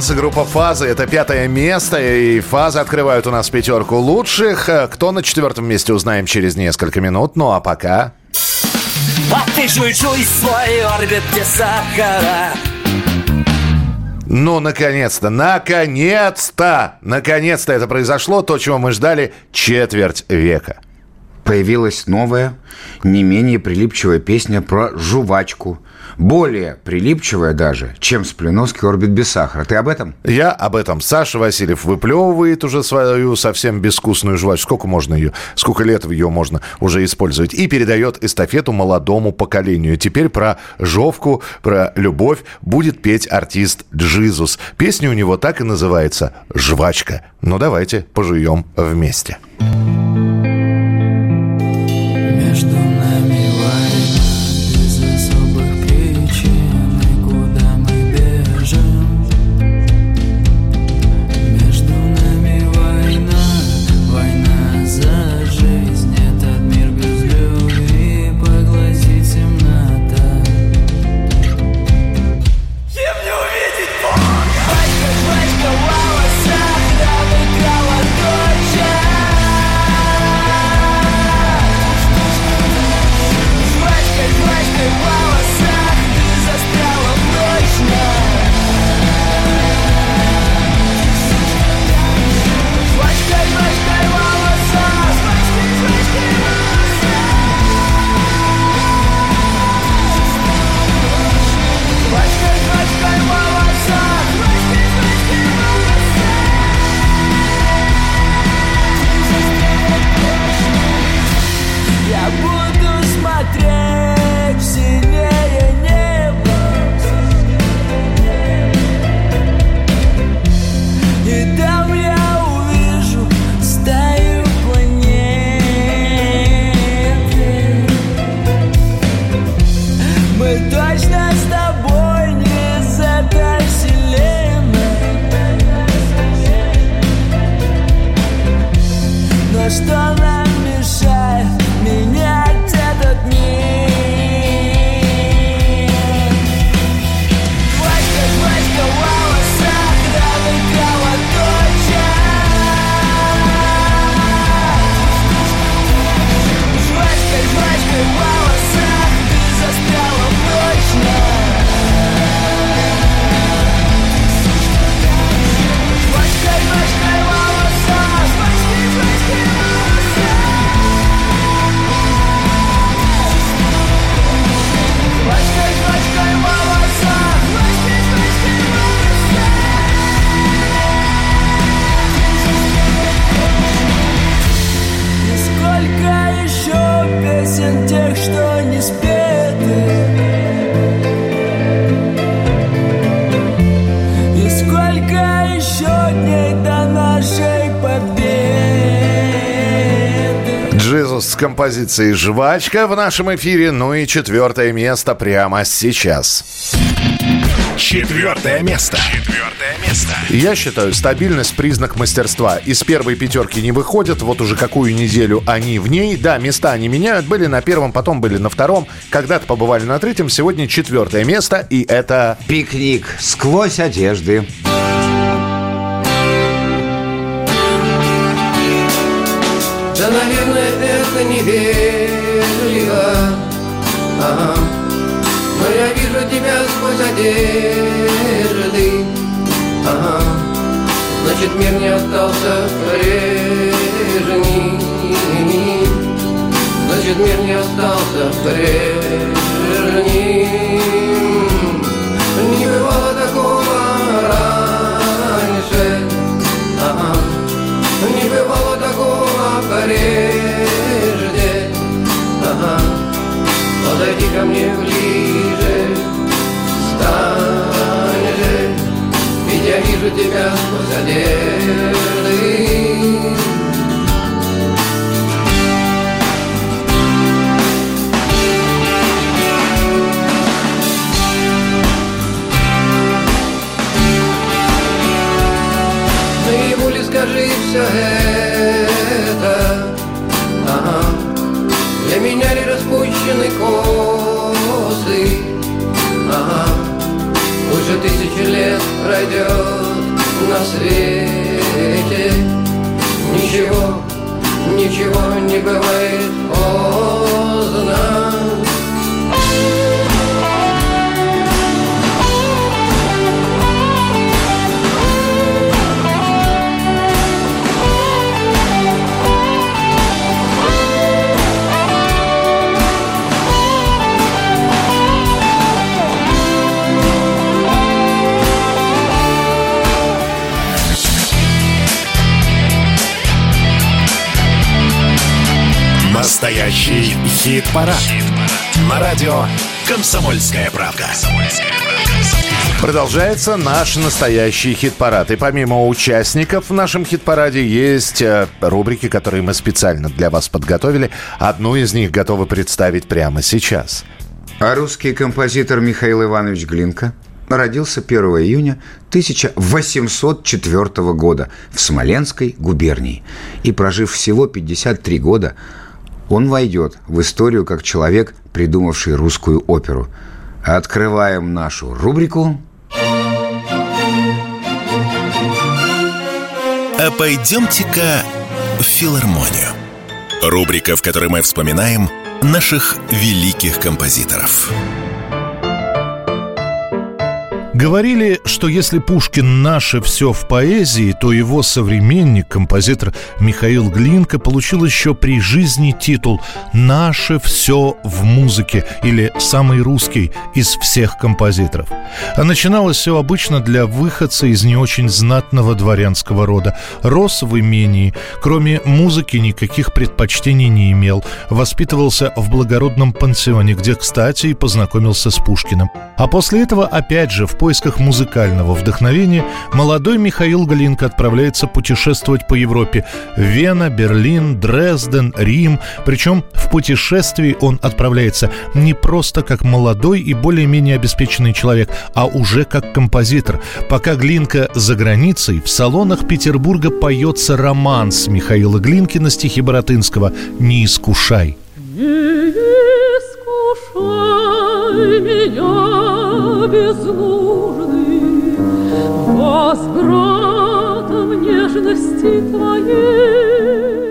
Новое солнце, группа «Фазы». Это пятое место, и «Фазы» открывают у нас пятерку лучших. Э, Кто на четвертом месте, узнаем через несколько минут. Ну а пока... А ты жуй-жуй свой орбит без сахара Ну, наконец-то, наконец-то, наконец-то это произошло, то, чего мы ждали четверть века. Появилась новая, не менее прилипчивая песня про жвачку. Более прилипчивая даже, чем Сплиновский «Орбит без сахара». Ты об этом? Я об этом. Саша Васильев выплевывает уже свою совсем безвкусную жвачку. Сколько можно ее, сколько лет ее можно уже использовать. И передает эстафету молодому поколению. Теперь про жовку, про любовь будет петь артист Джизус. Песня у него так и называется «Жвачка». Ну, давайте пожуем вместе. Между Композицией «Жвачка» в нашем эфире. Ну и четвертое место прямо сейчас. Четвертое место. Четвертое место. Я считаю, стабильность – признак мастерства. Из первой пятерки не выходят, вот уже какую неделю они в ней. Да, места они меняют, были на первом, потом были на втором. Когда-то побывали на третьем, сегодня четвертое место, и это... Пикник сквозь одежды. Да, это невежливо Ага. Но я вижу тебя сквозь одежды Ага. Значит, мир не остался прежним Значит, мир не остался прежним Не бывало такого раньше Ага. Не бывало такого прежде Подойди ко мне ближе. Стань же Ведь я вижу тебя сквозь одежды Наяву ли скажи все это Для меня ли распущены косы? Ага. Уже тысячи лет пройдет на свете. Ничего, ничего не бывает поздно Настоящий хит-парад. На радио «Комсомольская правда». Продолжается наш настоящий хит-парад. И помимо участников в нашем хит-параде есть э, рубрики, которые мы специально для вас подготовили. Одну из них готовы представить прямо сейчас. А русский композитор Михаил Иванович Глинка родился 1 июня 1804 года в Смоленской губернии. И прожив всего 53 года, он войдет в историю как человек, придумавший русскую оперу. Открываем нашу рубрику А пойдемте-ка в филармонию. Рубрика, в которой мы вспоминаем наших великих композиторов. Говорили, что если Пушкин наше все в поэзии, то его современник, композитор Михаил Глинка, получил еще при жизни титул «Наше все в музыке» или «Самый русский из всех композиторов». А начиналось все обычно для выходца из не очень знатного дворянского рода. Рос в имении, кроме музыки никаких предпочтений не имел. Воспитывался в благородном пансионе, где, кстати, и познакомился с Пушкиным. А после этого опять же в поисках музыкального вдохновения молодой Михаил Глинка отправляется путешествовать по Европе. Вена, Берлин, Дрезден, Рим. Причем в путешествии он отправляется не просто как молодой и более-менее обеспеченный человек, а уже как композитор. Пока Глинка за границей, в салонах Петербурга поется романс Михаила Глинки на стихи Боротынского «Не искушай». Не искушай меня безнужный Возвратом нежности твоей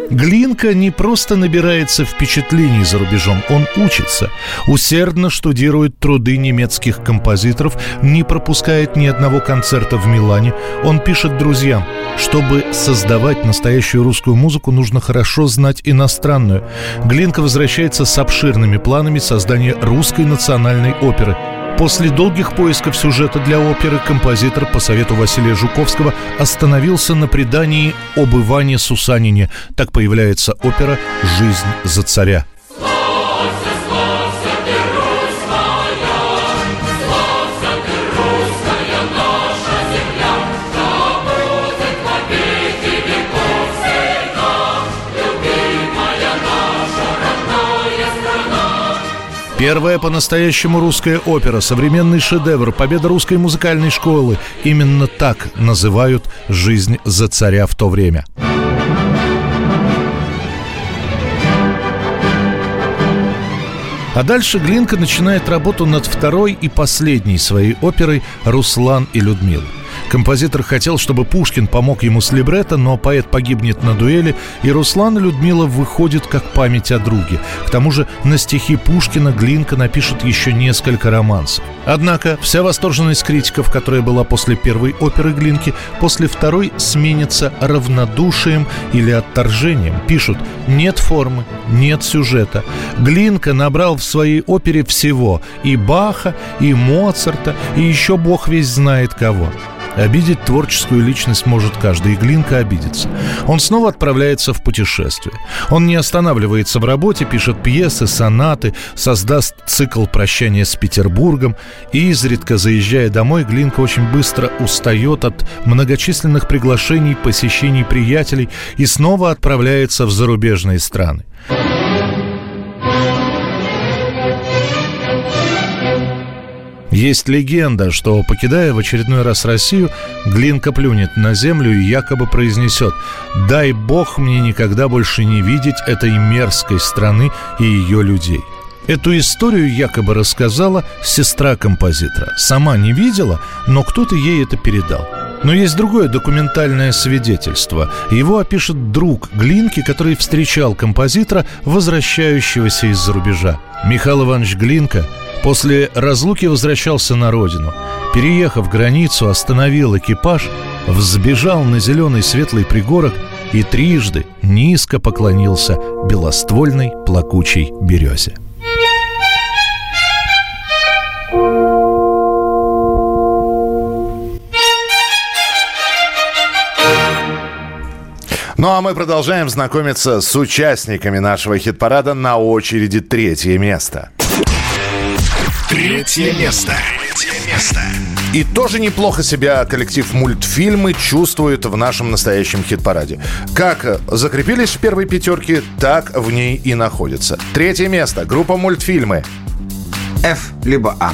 Глинка не просто набирается впечатлений за рубежом, он учится. Усердно штудирует труды немецких композиторов, не пропускает ни одного концерта в Милане. Он пишет друзьям, чтобы создавать настоящую русскую музыку, нужно хорошо знать иностранную. Глинка возвращается с обширными планами создания русской национальной оперы – После долгих поисков сюжета для оперы композитор по совету Василия Жуковского остановился на предании об Иване Сусанине. Так появляется опера «Жизнь за царя». Первая по-настоящему русская опера, современный шедевр, победа русской музыкальной школы. Именно так называют жизнь за царя в то время. А дальше Глинка начинает работу над второй и последней своей оперой «Руслан и Людмила». Композитор хотел, чтобы Пушкин помог ему с либретто, но поэт погибнет на дуэли, и Руслан и Людмила выходят как память о друге. К тому же на стихи Пушкина Глинка напишет еще несколько романсов. Однако вся восторженность критиков, которая была после первой оперы Глинки, после второй сменится равнодушием или отторжением. Пишут «нет формы, нет сюжета». Глинка набрал в своей опере всего – и Баха, и Моцарта, и еще бог весь знает кого. Обидеть творческую личность может каждый, и Глинка обидится. Он снова отправляется в путешествие. Он не останавливается в работе, пишет пьесы, сонаты, создаст цикл прощания с Петербургом. И изредка, заезжая домой, Глинка очень быстро устает от многочисленных приглашений, посещений приятелей и снова отправляется в зарубежные страны. Есть легенда, что, покидая в очередной раз Россию, Глинка плюнет на землю и якобы произнесет «Дай Бог мне никогда больше не видеть этой мерзкой страны и ее людей». Эту историю якобы рассказала сестра композитора. Сама не видела, но кто-то ей это передал. Но есть другое документальное свидетельство. Его опишет друг Глинки, который встречал композитора, возвращающегося из-за рубежа. Михаил Иванович Глинка после разлуки возвращался на родину. Переехав границу, остановил экипаж, взбежал на зеленый светлый пригорок и трижды низко поклонился белоствольной плакучей березе. Ну а мы продолжаем знакомиться с участниками нашего хит-парада на очереди третье место. Третье место. Третье место. И тоже неплохо себя коллектив мультфильмы чувствует в нашем настоящем хит-параде. Как закрепились в первой пятерке, так в ней и находятся. Третье место. Группа мультфильмы. F либо А.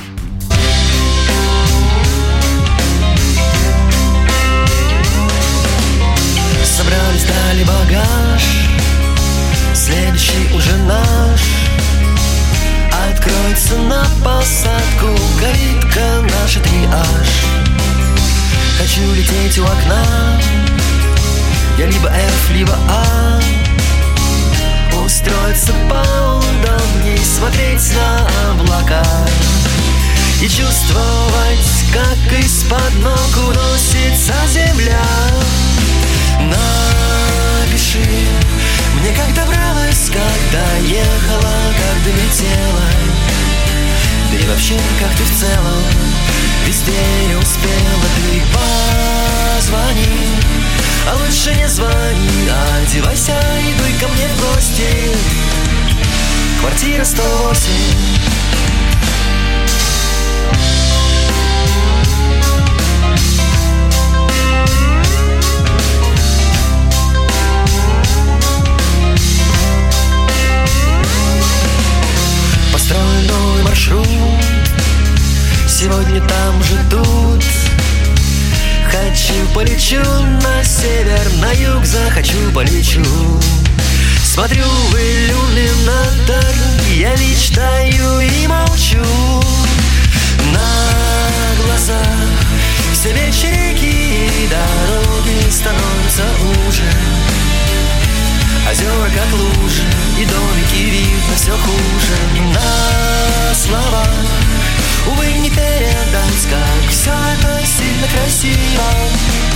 Откроется на посадку Калитка наша триаж Хочу лететь у окна Я либо F, либо А Устроиться поудобней Смотреть на облака. И чувствовать, как из-под ног уносится земля. Напиши мне, как добралась, когда ехала, как долетела и вообще, как ты в целом? Везде не успела ты позвони. А лучше не звони, одевайся и дуй ко мне в гости. Квартира 108 Построю новый маршрут Сегодня там же тут. Хочу полечу на север, на юг захочу полечу. Смотрю в иллюминатор, я мечтаю и молчу. На глазах все вечерики и дороги становятся уже Озера как лужи и домики видно все хуже. На словах, увы, не передать, как все это сильно красиво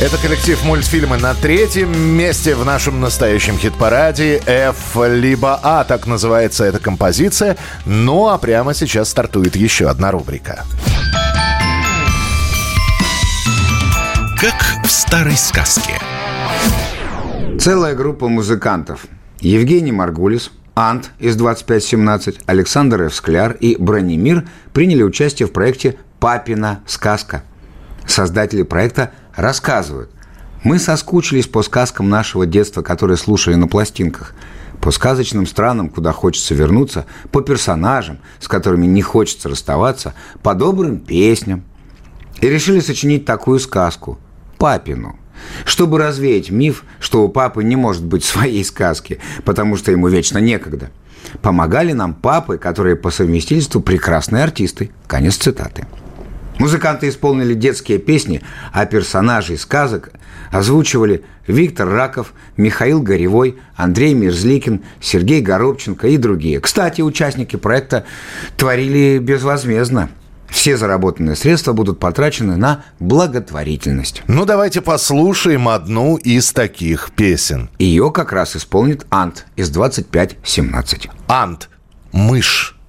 Это коллектив мультфильмы на третьем месте в нашем настоящем хит-параде F либо А, так называется эта композиция. Ну а прямо сейчас стартует еще одна рубрика. Как в старой сказке. Целая группа музыкантов. Евгений Маргулис, Ант из 2517, Александр Ф. Скляр и Бронимир приняли участие в проекте «Папина сказка». Создатели проекта рассказывают. Мы соскучились по сказкам нашего детства, которые слушали на пластинках. По сказочным странам, куда хочется вернуться, по персонажам, с которыми не хочется расставаться, по добрым песням. И решили сочинить такую сказку – «Папину». Чтобы развеять миф, что у папы не может быть своей сказки, потому что ему вечно некогда. Помогали нам папы, которые по совместительству прекрасные артисты. Конец цитаты. Музыканты исполнили детские песни, а персонажей сказок озвучивали Виктор Раков, Михаил Горевой, Андрей Мерзликин, Сергей Горобченко и другие. Кстати, участники проекта творили безвозмездно. Все заработанные средства будут потрачены на благотворительность. Ну, давайте послушаем одну из таких песен. Ее как раз исполнит Ант из 2517. Ант. Мышь.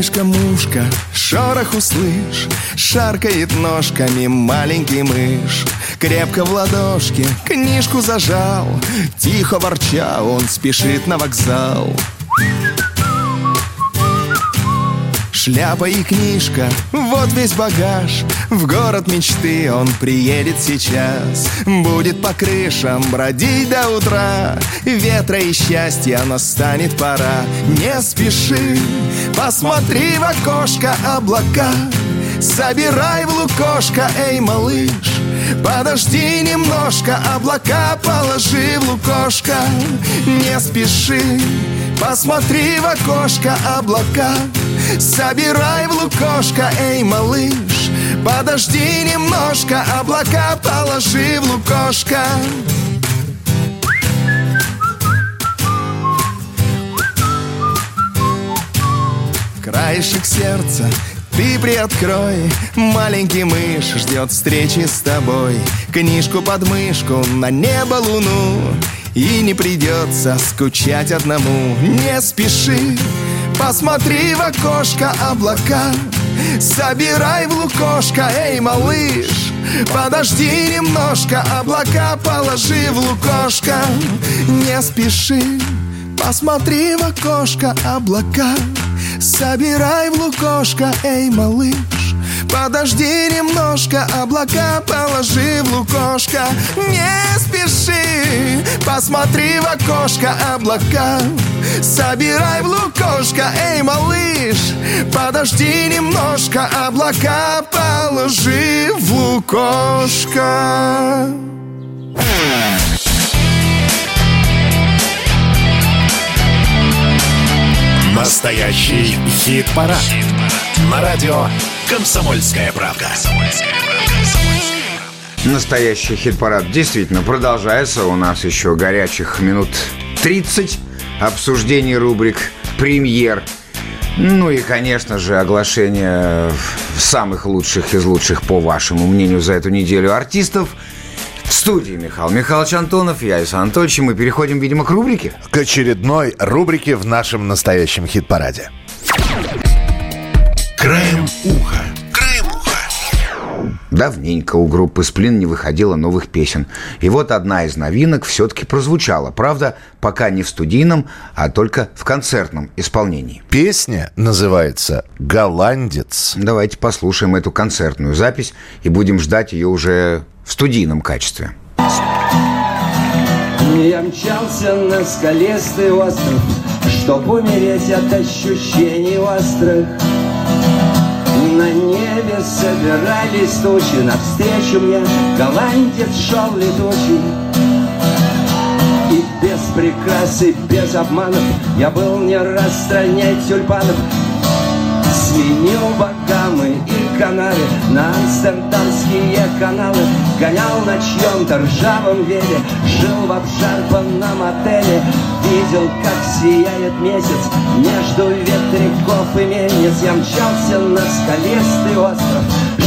Краешком ушка, шорох услышь Шаркает ножками маленький мышь. Крепко в ладошке книжку зажал Тихо ворча он спешит на вокзал Шляпа и книжка, вот весь багаж. В город мечты он приедет сейчас. Будет по крышам бродить до утра. Ветра и счастья настанет пора. Не спеши, посмотри в окошко облака. Собирай в лукошко, эй, малыш Подожди немножко, облака положи в лукошко. Не спеши, посмотри в окошко облака. Собирай в лукошко, эй, малыш. Подожди немножко, облака положи в лукошко. Краешек сердца ты приоткрой. Маленький мышь ждет встречи с тобой. Книжку под мышку на небо луну И не придется скучать одному. Не спеши, посмотри в окошко облака. Собирай в лукошко, эй, малыш Подожди немножко, облака положи в лукошко. Не спеши, посмотри в окошко облака. Собирай в лукошко, эй, малыш Подожди немножко, облака положи в лукошко. Не спеши, посмотри в окошко облака. Собирай в лукошко, эй, малыш. Подожди немножко, облака положи в лукошко. Настоящий хит-парад. На радио «Комсомольская правда». Настоящий хит-парад действительно продолжается. У нас еще горячих минут 30 обсуждений рубрик «Премьер». Ну и, конечно же, оглашение самых лучших из лучших, по вашему мнению, за эту неделю артистов – в студии Михаил Михайлович Антонов, я Иса Анатольевич. Мы переходим, видимо, к рубрике. К очередной рубрике в нашем настоящем хит-параде. Краем уха. Давненько у группы «Сплин» не выходило новых песен. И вот одна из новинок все-таки прозвучала. Правда, пока не в студийном, а только в концертном исполнении. Песня называется «Голландец». Давайте послушаем эту концертную запись и будем ждать ее уже в студийном качестве. Я мчался на скалистый остров, Чтоб умереть от ощущений острых. На небе собирались тучи, Навстречу мне голландец шел летучий. И без прикрас и без обманов Я был не раз страннее тюльпанов Сменил богамы и канары На амстердамские каналы Гонял на чьем-то ржавом веле Жил в обшарпанном отеле Видел, как сияет месяц Между ветряков и мельниц. Я мчался на скалистый остров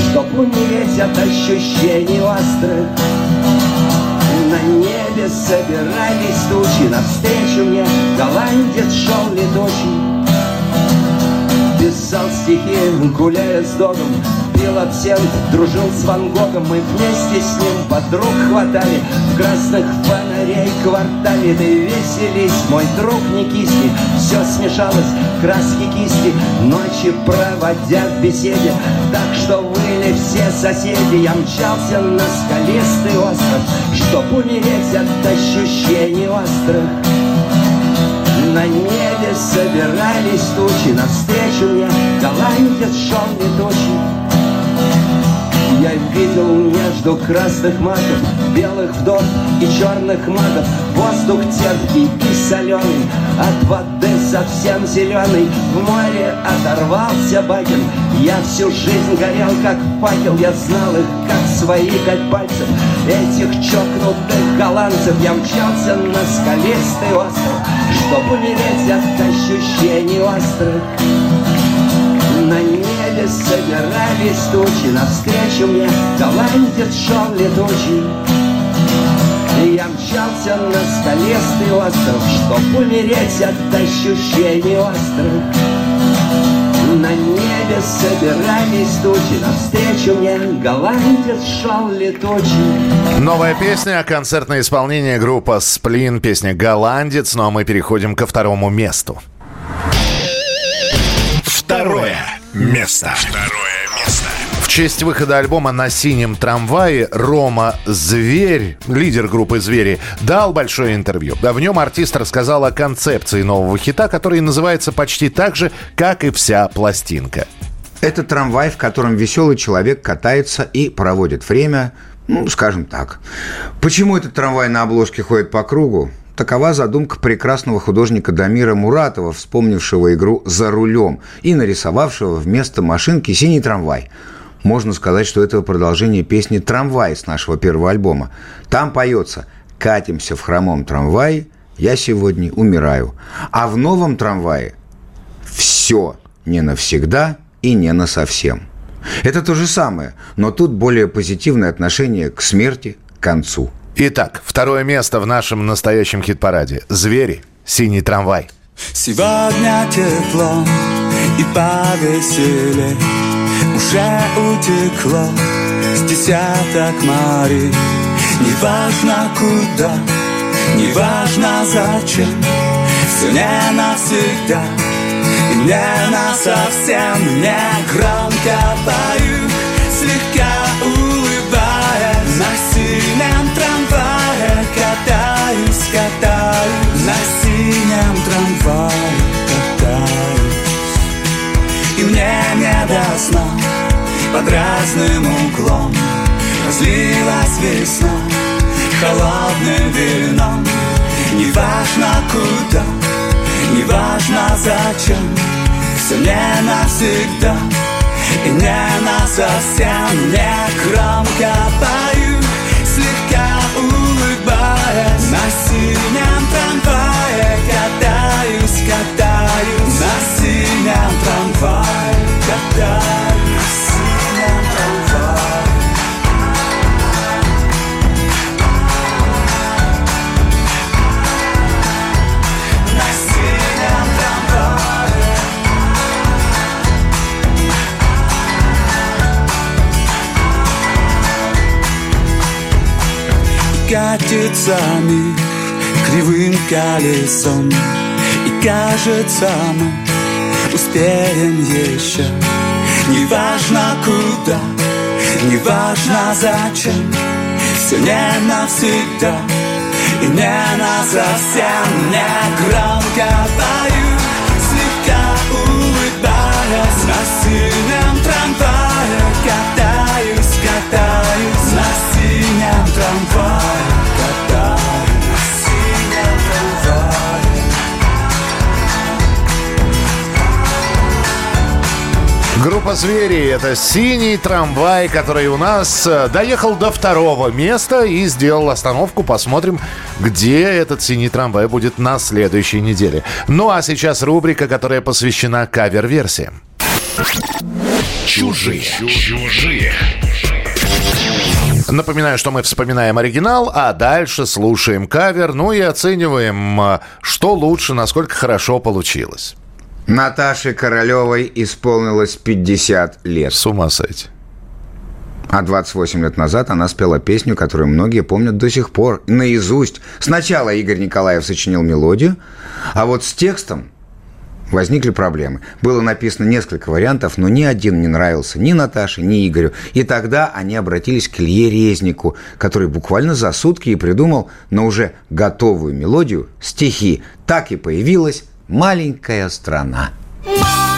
Чтоб умереть от ощущений острых. На небе собирались тучи Навстречу мне голландец шел летучий Писал стихи, гуляя с догом. Пил абсент, дружил с Ван Гогом Мы вместе с ним подруг хватали. В красных фонарей квартале и веселись, мой друг не кисни Все смешалось, краски кисти Ночи проводя в беседе. Так что выли все соседи Я мчался на скалистый остров Чтоб умереть от ощущений острых на небе собирались тучи Навстречу мне голландец шел летучий Я видел между красных маков Белых вдов и черных магов Воздух терпкий и соленый От воды совсем зеленый. В море оторвался багер Я всю жизнь горел как факел. Я знал их как свои пять пальцев. Этих чокнутых голландцев Я мчался на скалистый остров Чтоб умереть от ощущений острых. На небе собирались тучи Навстречу мне голландец шел летучий я мчался на скалистый остров Чтоб умереть от ощущений острых На небе собирались тучи Навстречу мне голландец шел летучий Новая песня, концертное исполнение группа «Сплин», песня «Голландец». Ну а мы переходим ко второму месту. Второе место. Второе место. В честь выхода альбома «На синем трамвае» Рома Зверь, лидер группы «Звери», дал большое интервью. В нем артист рассказал о концепции нового хита, который называется почти так же, как и вся пластинка. Это трамвай, в котором веселый человек катается и проводит время, ну, скажем так. Почему этот трамвай на обложке ходит по кругу? Такова задумка прекрасного художника Дамира Муратова, вспомнившего игру «За рулем» и нарисовавшего вместо машинки синий трамвай. Можно сказать, что это продолжение песни «Трамвай» с нашего первого альбома. Там поется «Катимся в хромом трамвае, я сегодня умираю». А в новом трамвае все не навсегда и не на совсем. Это то же самое, но тут более позитивное отношение к смерти, к концу. Итак, второе место в нашем настоящем хит-параде. «Звери. Синий трамвай». Сегодня тепло и повеселее Уже утекло с десяток морей Неважно куда, неважно зачем Все не навсегда и не на совсем Не громко пою, трамвае катаюсь И мне не до сна под разным углом Разлилась весна. Холодным вином Неважно куда, неважно зачем Все не навсегда. И не на совсем Не громко пою, улыбаясь На синем трамвае катаюсь, катаюсь. На синем трамвае катаюсь Катится мир кривым колесом И кажется мы успеем еще. Неважно куда, неважно зачем. Все не навсегда и не на совсем. Не громко пою, слегка улыбаясь На «Звери» — это синий трамвай, который у нас э, доехал до второго места и сделал остановку. Посмотрим, где этот синий трамвай будет на следующей неделе. Ну а сейчас рубрика, которая посвящена кавер-версиям. Чужие. Чужие. Напоминаю, что мы вспоминаем оригинал, а дальше слушаем кавер, ну и оцениваем, э, что лучше, насколько хорошо получилось. Наташе Королевой исполнилось 50 лет. С ума сойти. А 28 лет назад она спела песню, которую многие помнят до сих пор, наизусть. Сначала Игорь Николаев сочинил мелодию, а вот с текстом возникли проблемы. Было написано несколько вариантов, но ни один не нравился ни Наташе, ни Игорю. И тогда они обратились к Илье Резнику, который буквально за сутки и придумал на уже готовую мелодию стихи. Так и появилась «Маленькая страна». Маленькая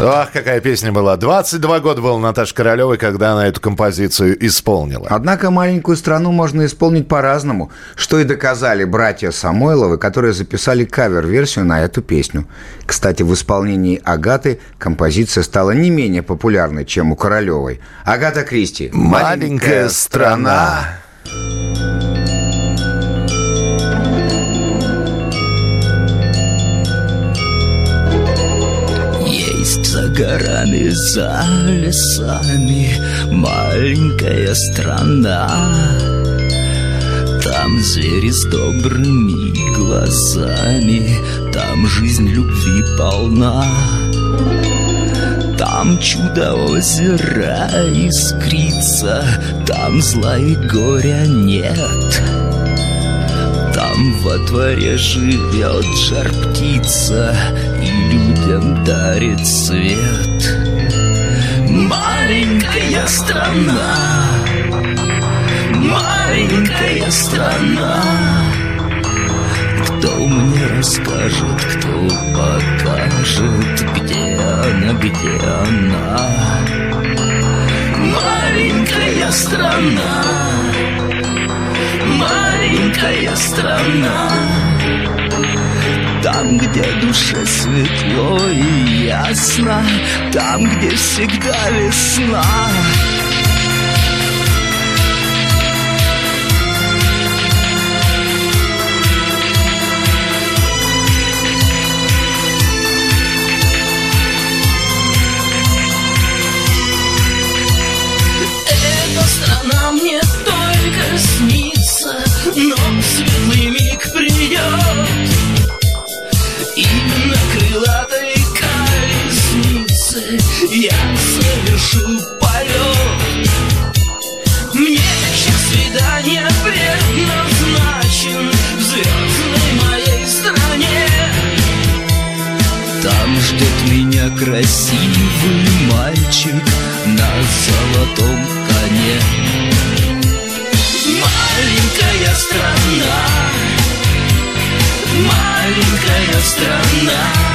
Ах, какая песня была. 22 года было Наташа Королевой, когда она эту композицию исполнила. Однако маленькую страну можно исполнить по-разному, что и доказали братья Самойловы, которые записали кавер-версию на эту песню. Кстати, в исполнении Агаты композиция стала не менее популярной, чем у Королевой. Агата Кристи. «Маленькая страна». Есть горами, за лесами Маленькая страна. Там звери с добрыми глазами Там жизнь любви полна. Там чудо озера искрится Там зла и горя нет. Там во дворе живет жар птица И людям дарит свет Маленькая страна Маленькая страна Кто мне расскажет, кто покажет, где она, где она? Маленькая страна, маленькая страна. Там, где душе светло и ясно, там, где всегда весна. Я совершу полет. Мне час свидания предназначен в звездной моей стране. Там ждет меня красивый мальчик на золотом коне. Маленькая страна, маленькая страна.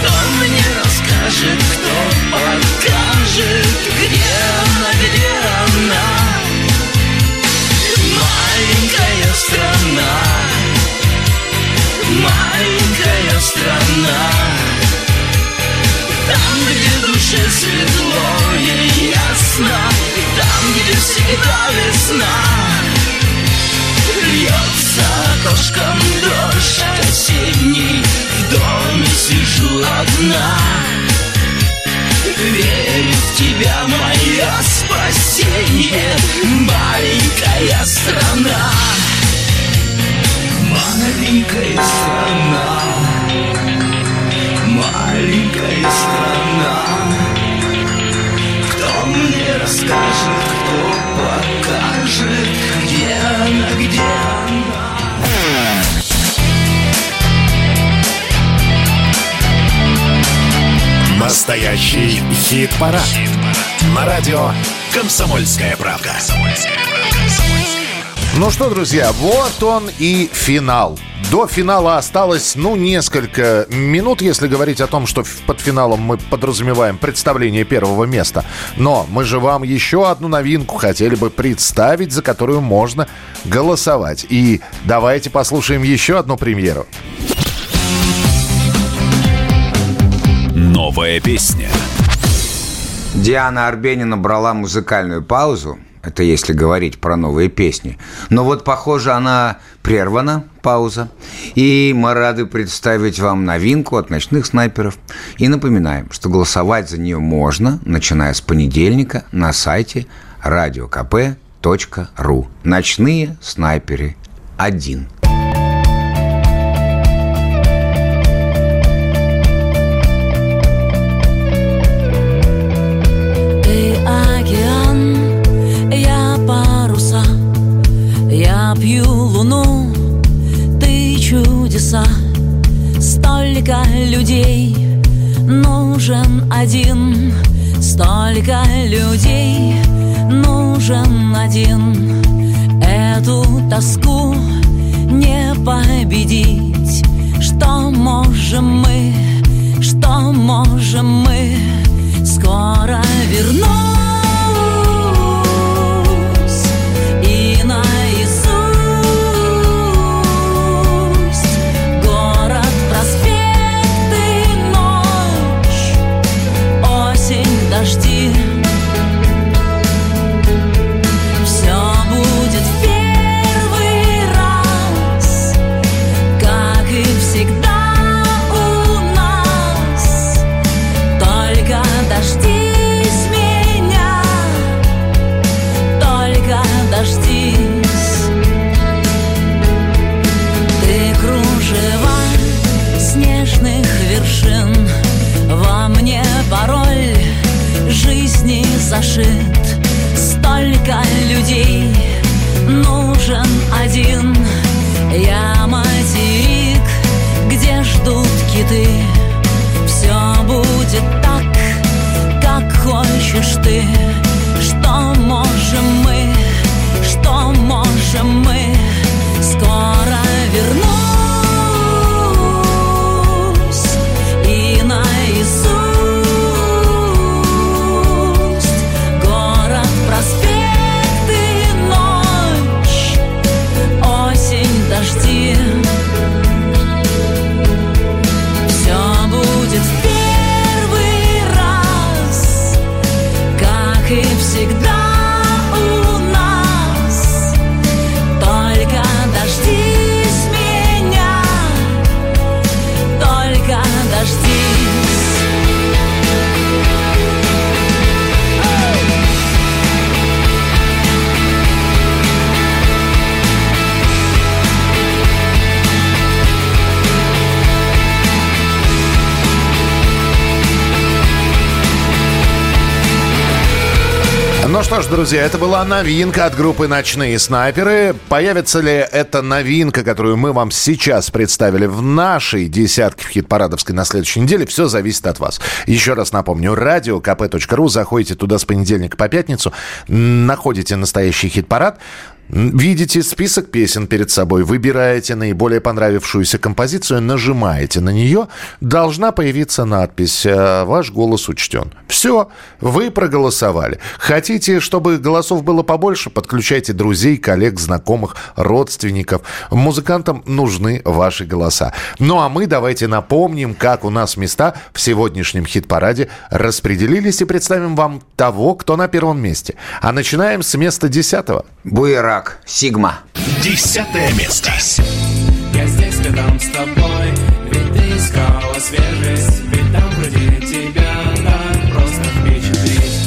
Кто мне расскажет, кто покажет, где она, где она? Маленькая страна, маленькая страна. Там, где душе светло и ясно, там, где всегда весна. Льется окошком дождь осенний, в доме сижу одна. Верю в тебя, мое спасение, маленькая страна. Маленькая страна, маленькая страна. Кто мне расскажет, кто покажет, где она, где она? Настоящий хит-парад. На радио «Комсомольская правда». Ну что, друзья, вот он и финал. До финала осталось, ну, несколько минут, если говорить о том, что под финалом мы подразумеваем представление первого места. Но мы же вам еще одну новинку хотели бы представить, за которую можно голосовать. И давайте послушаем еще одну премьеру. Новая песня. Диана Арбенина брала музыкальную паузу. Это если говорить про новые песни. Но вот, похоже, она прервана, пауза. И мы рады представить вам новинку от ночных снайперов. И напоминаем, что голосовать за нее можно, начиная с понедельника на сайте radiokp.ru. Ночные снайперы 1. Столько людей, нужен один, столько людей, нужен один. Эту тоску не победить. Что можем мы, что можем мы? Скоро вернусь зашит. Столько людей, нужен один. Я материк, где ждут киты. Все будет так, как хочешь ты. Что ж, друзья, это была новинка от группы «Ночные снайперы». Появится ли эта новинка, которую мы вам сейчас представили в нашей десятке в хит-парадовской на следующей неделе, все зависит от вас. Еще раз напомню, радио kp.ru, заходите туда с понедельника по пятницу, находите настоящий хит-парад, Видите список песен перед собой, выбираете наиболее понравившуюся композицию, нажимаете на нее, должна появиться надпись «Э, «Ваш голос учтен». Все, вы проголосовали. Хотите, чтобы голосов было побольше, подключайте друзей, коллег, знакомых, родственников. Музыкантам нужны ваши голоса. Ну а мы давайте напомним, как у нас места в сегодняшнем хит-параде распределились и представим вам того, кто на первом месте. А начинаем с места десятого. Буерак, Сигма. Десятое место. Я здесь рядом с тобой Ведь ты искала свежесть Ведь там вроде тебя так просто впечатлить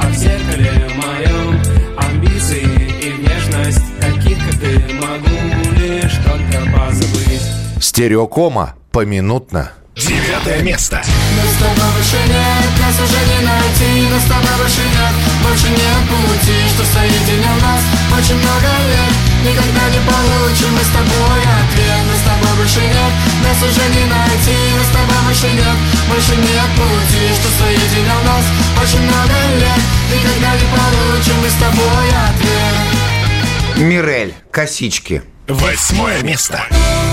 А в зеркале моем Амбиции и внешность Каких, как ты, могу лишь только позабыть Стереокома поминутно. Девятое место. С тобой больше нет, нас уже не найти с тобой больше нет, больше нет пути Что соединил нас очень много лет Никогда не получим мы с тобой ответ с тобой больше нет, нас уже не найти с тобой больше нет, больше нет пути Что соединил нас очень много лет Никогда не получим мы с тобой ответ Мирель, косички. Восьмое место. Девочка с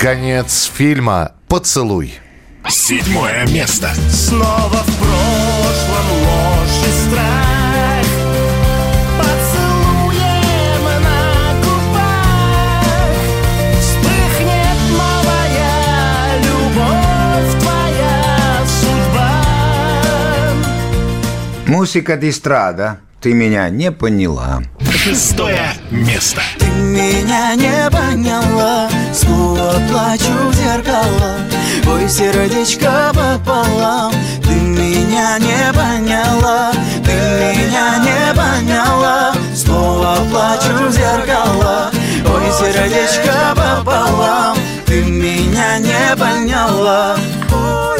Конец фильма «Поцелуй». Седьмое место. Снова в прошлом Музыка дистрада. Ты меня не поняла. Шестое место. Ты меня не поняла Снова плачу в зеркало Ой, сердечко пополам Ты меня не поняла Ты меня не поняла Снова плачу в зеркало Ой, сердечко пополам Ты меня не поняла Ой-ой-ой.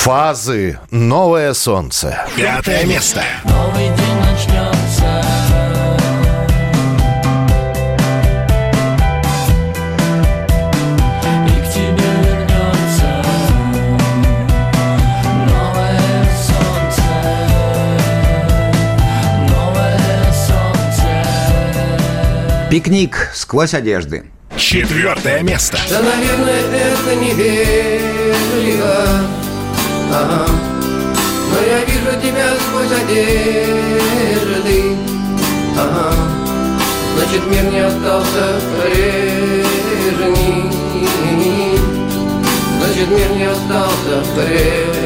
Фазы «Новое солнце». Пятое место. Новый день начнется И к тебе вернется Новое солнце Новое солнце Пикник сквозь одежды. Четвертое место. Да, наверное, это невежливо Ага. Но я вижу тебя сквозь одежды Ага. Значит, мир не остался прежним Значит, мир не остался прежним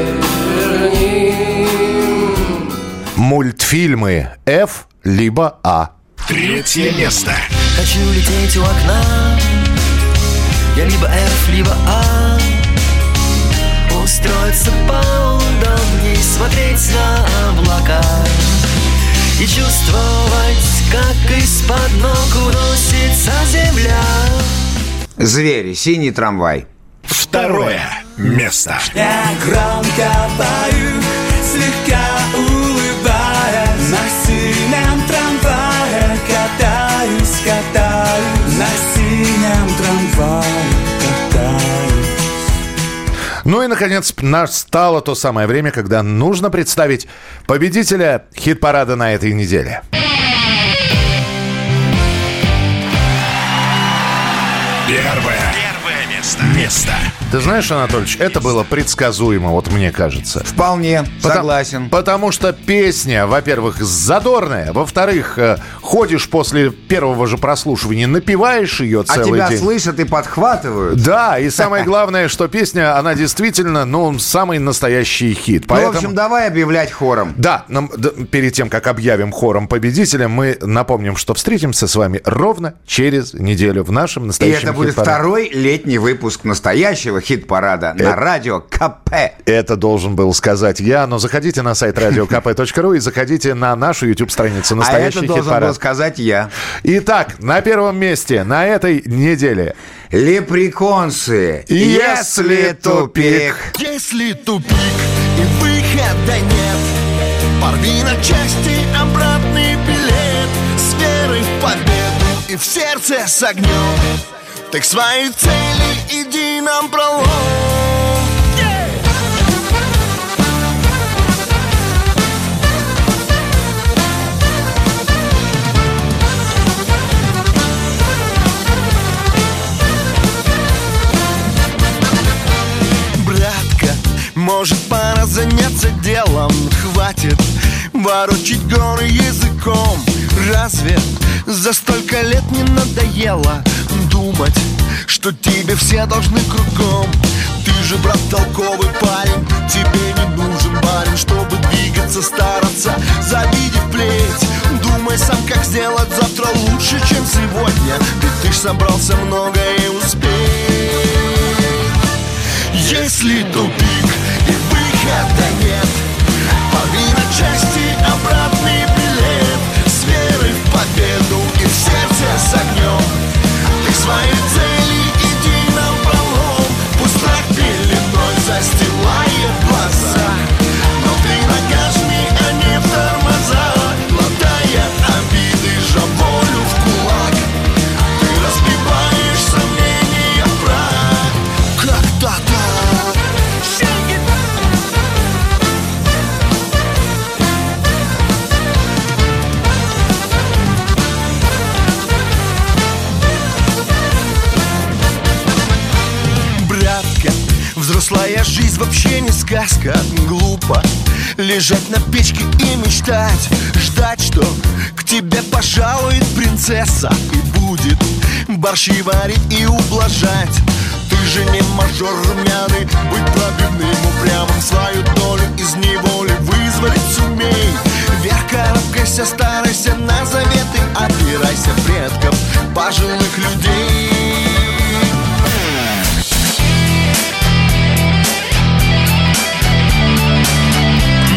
Мультфильмы F либо А. Третье место. Хочу лететь у окна Я либо F, либо А Устроиться поудобней Смотреть на облака И чувствовать, как из-под ног уносится земля Звери, синий трамвай. Второе место. Я громко пою, слегка улыбаясь На синем трамвае катаюсь, катаюсь На синем трамвае Ну и, наконец, настало то самое время, когда нужно представить победителя хит-парада на этой неделе. Первое. Первое место. Место. Ты знаешь, Анатольевич, это было предсказуемо, вот мне кажется. Вполне, Потому- согласен. Потому что песня, во-первых, задорная, во-вторых, э, ходишь после первого же прослушивания, напиваешь ее А целый тебя день. слышат и подхватывают. Да, и самое главное, что песня, она действительно, ну, самый настоящий хит. Ну, Поэтому... в общем, давай объявлять хором. Да, нам, д- перед тем, как объявим хором победителя, мы напомним, что встретимся с вами ровно через неделю в нашем И настоящем это будет второй летний выпуск настоящего хит-парада на радио КП. Это должен был сказать я, но заходите на сайт radiokp.ru и заходите на нашу YouTube-страницу А «Настоящий это должен был хит-парад». сказать я. Итак, на первом месте на этой неделе Лепреконсы. Если тупик. Если тупик и выхода нет Порви на части обратный билет С верой в победу и в сердце с огнем Ты к своей цели иди нам пролом. Братка, может пора заняться делом? Хватит ворочить горы языком. Разве за столько лет не надоело Думать, что тебе все должны кругом? Ты же, брат, толковый парень Тебе не нужен барин, чтобы двигаться, стараться Завидев плеть. Думай сам, как сделать завтра лучше, чем сегодня Ведь ты ж собрался многое успеть. Если тупик и выхода нет Порви на части обратный билет. С в победу и сердце с огнем. Ты своей цели взрослая жизнь вообще не сказка Глупо лежать на печке и мечтать Ждать, что к тебе пожалует принцесса И будет борщи варить и ублажать. Ты же не мажор румяный Быть пробивным упрямым Свою долю из неволи вызволить сумей. Вверх карабкайся, старайся на заветы Опирайся предков пожилых людей